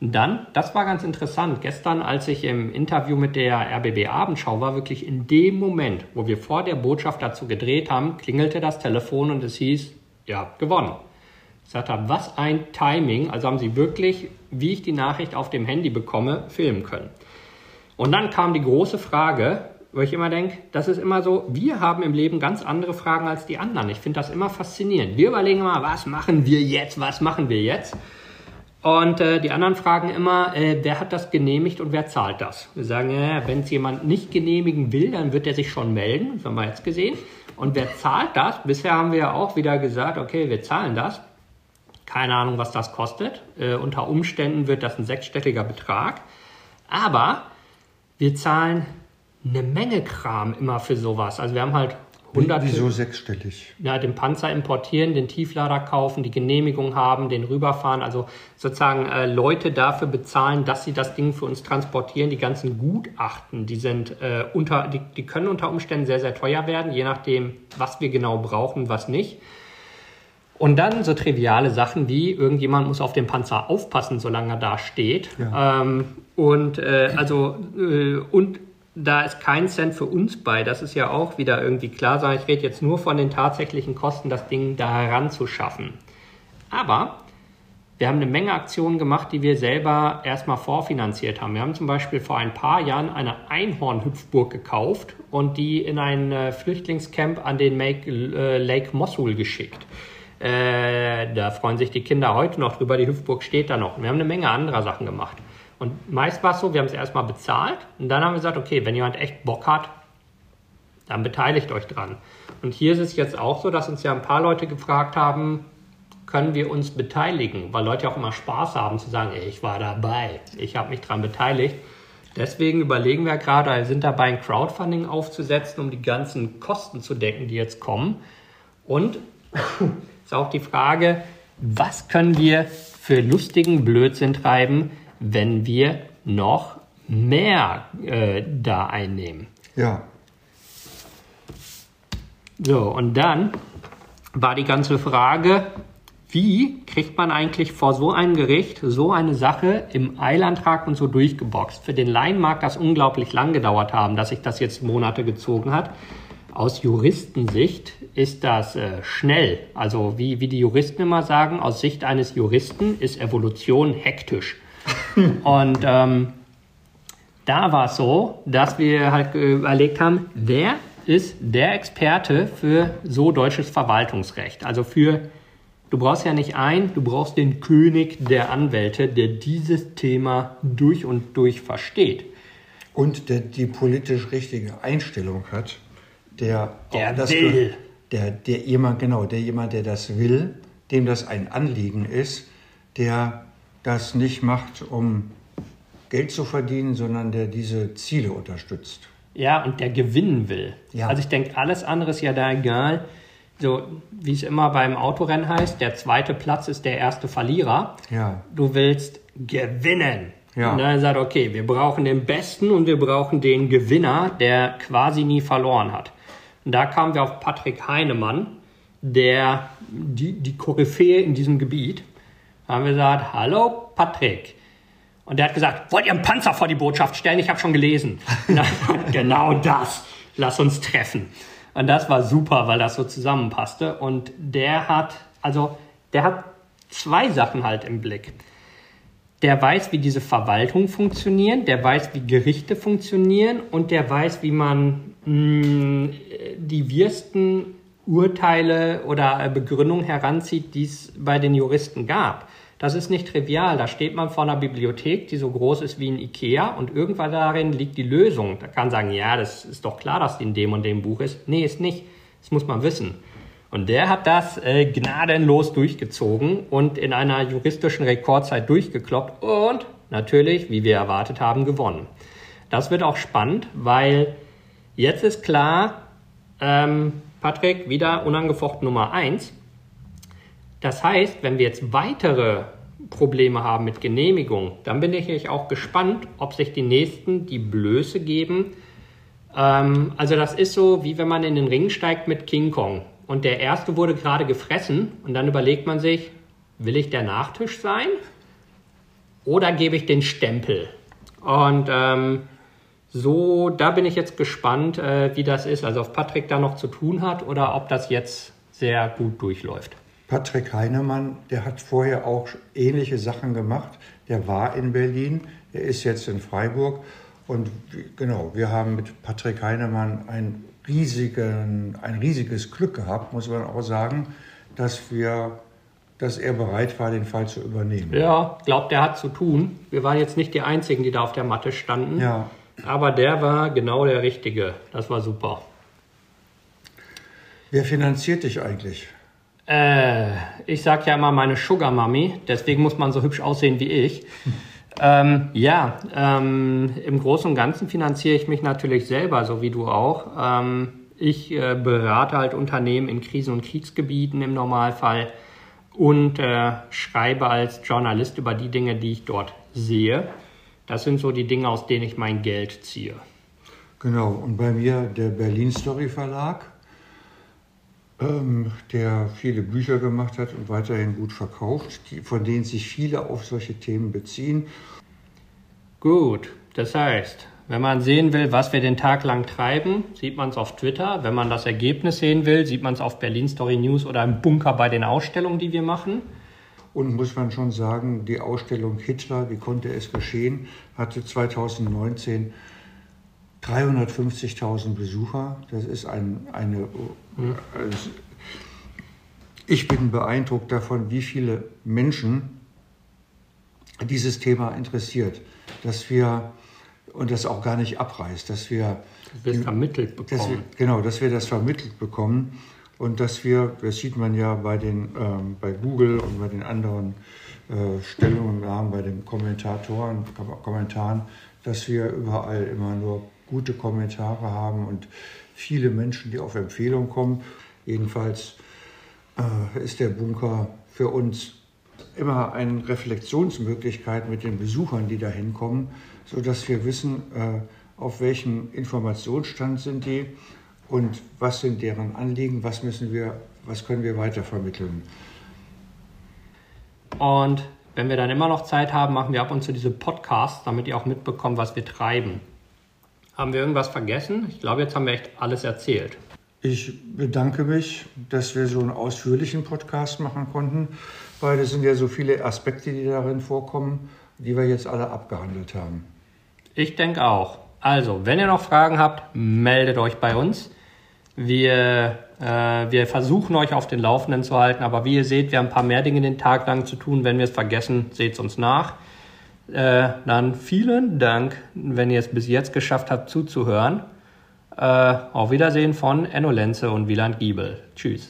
Und dann, das war ganz interessant, gestern, als ich im Interview mit der RBB Abendschau war, wirklich in dem Moment, wo wir vor der Botschaft dazu gedreht haben, klingelte das Telefon und es hieß, habt gewonnen. Ich sagte, was ein Timing. Also haben sie wirklich, wie ich die Nachricht auf dem Handy bekomme, filmen können. Und dann kam die große Frage, wo ich immer denke, das ist immer so, wir haben im Leben ganz andere Fragen als die anderen. Ich finde das immer faszinierend. Wir überlegen immer, was machen wir jetzt, was machen wir jetzt? Und äh, die anderen fragen immer, äh, wer hat das genehmigt und wer zahlt das? Wir sagen, äh, wenn es jemand nicht genehmigen will, dann wird er sich schon melden. Das haben wir jetzt gesehen. Und wer zahlt das? Bisher haben wir ja auch wieder gesagt, okay, wir zahlen das. Keine Ahnung, was das kostet. Äh, unter Umständen wird das ein sechsstelliger Betrag. Aber wir zahlen eine Menge Kram immer für sowas. Also wir haben halt 100. Wieso sechsstellig? Ja, den Panzer importieren, den Tieflader kaufen, die Genehmigung haben, den rüberfahren. Also sozusagen äh, Leute dafür bezahlen, dass sie das Ding für uns transportieren. Die ganzen Gutachten, die sind äh, unter, die, die können unter Umständen sehr, sehr teuer werden, je nachdem, was wir genau brauchen, was nicht. Und dann so triviale Sachen wie irgendjemand muss auf den Panzer aufpassen, solange er da steht. Ja. Ähm, und äh, also äh, und da ist kein Cent für uns bei. Das ist ja auch wieder irgendwie klar, sondern ich rede jetzt nur von den tatsächlichen Kosten, das Ding da heranzuschaffen. Aber wir haben eine Menge Aktionen gemacht, die wir selber erstmal vorfinanziert haben. Wir haben zum Beispiel vor ein paar Jahren eine Einhornhüpfburg gekauft und die in ein äh, Flüchtlingscamp an den Make, äh, Lake Mosul geschickt. Äh, da freuen sich die Kinder heute noch drüber, die Hüpfburg steht da noch. Wir haben eine Menge anderer Sachen gemacht. Und meist war es so, wir haben es erstmal bezahlt und dann haben wir gesagt, okay, wenn jemand echt Bock hat, dann beteiligt euch dran. Und hier ist es jetzt auch so, dass uns ja ein paar Leute gefragt haben, können wir uns beteiligen, weil Leute auch immer Spaß haben zu sagen, ey, ich war dabei, ich habe mich daran beteiligt. Deswegen überlegen wir gerade, wir sind dabei, ein Crowdfunding aufzusetzen, um die ganzen Kosten zu decken, die jetzt kommen. Und ist auch die Frage, was können wir für lustigen Blödsinn treiben, wenn wir noch mehr äh, da einnehmen? Ja, So, und dann war die ganze Frage, wie kriegt man eigentlich vor so einem Gericht so eine Sache im Eilantrag und so durchgeboxt? Für den Laien mag das unglaublich lang gedauert haben, dass sich das jetzt Monate gezogen hat. Aus Juristensicht ist das äh, schnell. Also wie, wie die Juristen immer sagen, aus Sicht eines Juristen ist Evolution hektisch. und ähm, da war es so, dass wir halt überlegt haben, wer ist der Experte für so deutsches Verwaltungsrecht? Also für, du brauchst ja nicht einen, du brauchst den König der Anwälte, der dieses Thema durch und durch versteht. und der die politisch richtige Einstellung hat, der, Der das will. der, der jemand, genau, der jemand, der das will, dem das ein Anliegen ist, der das nicht macht, um Geld zu verdienen, sondern der diese Ziele unterstützt. Ja, und der gewinnen will. Ja. Also ich denke, alles andere ist ja da egal. So, wie es immer beim Autorennen heißt, der zweite Platz ist der erste Verlierer. Ja, Du willst gewinnen. Ja. Und dann sagt, okay, wir brauchen den Besten und wir brauchen den Gewinner, der quasi nie verloren hat. Und da kamen wir auf Patrick Heinemann, der die, die Koryphäe in diesem Gebiet. Da haben wir gesagt, hallo Patrick. Und der hat gesagt, wollt ihr einen Panzer vor die Botschaft stellen? Ich habe schon gelesen. Na, genau das. Lass uns treffen. Und das war super, weil das so zusammenpasste. Und der hat, also, der hat zwei Sachen halt im Blick. Der weiß, wie diese Verwaltung funktionieren, der weiß, wie Gerichte funktionieren und der weiß, wie man die wirsten Urteile oder äh, Begründungen heranzieht, die es bei den Juristen gab. Das ist nicht trivial. Da steht man vor einer Bibliothek, die so groß ist wie ein Ikea und irgendwann darin liegt die Lösung. Da kann man sagen, ja, das ist doch klar, dass die in dem und dem Buch ist. Nee, ist nicht. Das muss man wissen. Und der hat das äh, gnadenlos durchgezogen und in einer juristischen Rekordzeit durchgekloppt und natürlich, wie wir erwartet haben, gewonnen. Das wird auch spannend, weil jetzt ist klar, ähm, Patrick, wieder unangefochten Nummer eins. Das heißt, wenn wir jetzt weitere Probleme haben mit Genehmigung, dann bin ich auch gespannt, ob sich die nächsten die Blöße geben. Ähm, also das ist so, wie wenn man in den Ring steigt mit King Kong und der erste wurde gerade gefressen und dann überlegt man sich, will ich der Nachtisch sein oder gebe ich den Stempel? Und ähm, so, da bin ich jetzt gespannt, äh, wie das ist. Also ob Patrick da noch zu tun hat oder ob das jetzt sehr gut durchläuft. Patrick Heinemann, der hat vorher auch ähnliche Sachen gemacht. Der war in Berlin, der ist jetzt in Freiburg. Und genau, wir haben mit Patrick Heinemann ein, riesigen, ein riesiges Glück gehabt, muss man auch sagen, dass, wir, dass er bereit war, den Fall zu übernehmen. Ja, glaubt, der hat zu tun. Wir waren jetzt nicht die Einzigen, die da auf der Matte standen. Ja. Aber der war genau der Richtige. Das war super. Wer finanziert dich eigentlich? Äh, ich sag ja immer meine Sugar Mami, deswegen muss man so hübsch aussehen wie ich. Ähm, ja, ähm, im Großen und Ganzen finanziere ich mich natürlich selber, so wie du auch. Ähm, ich äh, berate halt Unternehmen in Krisen- und Kriegsgebieten im Normalfall und äh, schreibe als Journalist über die Dinge, die ich dort sehe. Das sind so die Dinge, aus denen ich mein Geld ziehe. Genau, und bei mir der Berlin Story Verlag. ähm, der viele Bücher gemacht hat und weiterhin gut verkauft, die, von denen sich viele auf solche Themen beziehen. Gut, das heißt, wenn man sehen will, was wir den Tag lang treiben, sieht man es auf Twitter. Wenn man das Ergebnis sehen will, sieht man es auf Berlin Story News oder im Bunker bei den Ausstellungen, die wir machen. Und muss man schon sagen, die Ausstellung Hitler, wie konnte es geschehen, hatte 2019 350.000 Besucher. Das ist ein, eine. Mhm. Ich bin beeindruckt davon, wie viele Menschen dieses Thema interessiert, dass wir und das auch gar nicht abreißt, dass wir das wir vermittelt bekommen. Dass wir, genau, dass wir das vermittelt bekommen und dass wir, das sieht man ja bei den ähm, bei Google und bei den anderen äh, Stellungnahmen, bei den Kommentatoren, Kommentaren, dass wir überall immer nur gute Kommentare haben und viele Menschen, die auf Empfehlung kommen. Jedenfalls äh, ist der Bunker für uns immer eine Reflexionsmöglichkeit mit den Besuchern, die da hinkommen, sodass wir wissen, äh, auf welchem Informationsstand sind die und was sind deren Anliegen, was müssen wir, was können wir weitervermitteln. Und wenn wir dann immer noch Zeit haben, machen wir ab und zu diese Podcasts, damit ihr auch mitbekommt, was wir treiben. Haben wir irgendwas vergessen? Ich glaube, jetzt haben wir echt alles erzählt. Ich bedanke mich, dass wir so einen ausführlichen Podcast machen konnten, weil es sind ja so viele Aspekte, die darin vorkommen, die wir jetzt alle abgehandelt haben. Ich denke auch. Also, wenn ihr noch Fragen habt, meldet euch bei uns. Wir, äh, wir versuchen euch auf den Laufenden zu halten, aber wie ihr seht, wir haben ein paar mehr Dinge den Tag lang zu tun. Wenn wir es vergessen, seht es uns nach. Äh, dann vielen Dank, wenn ihr es bis jetzt geschafft habt zuzuhören. Äh, auf Wiedersehen von Enno Lenze und Wieland Giebel. Tschüss.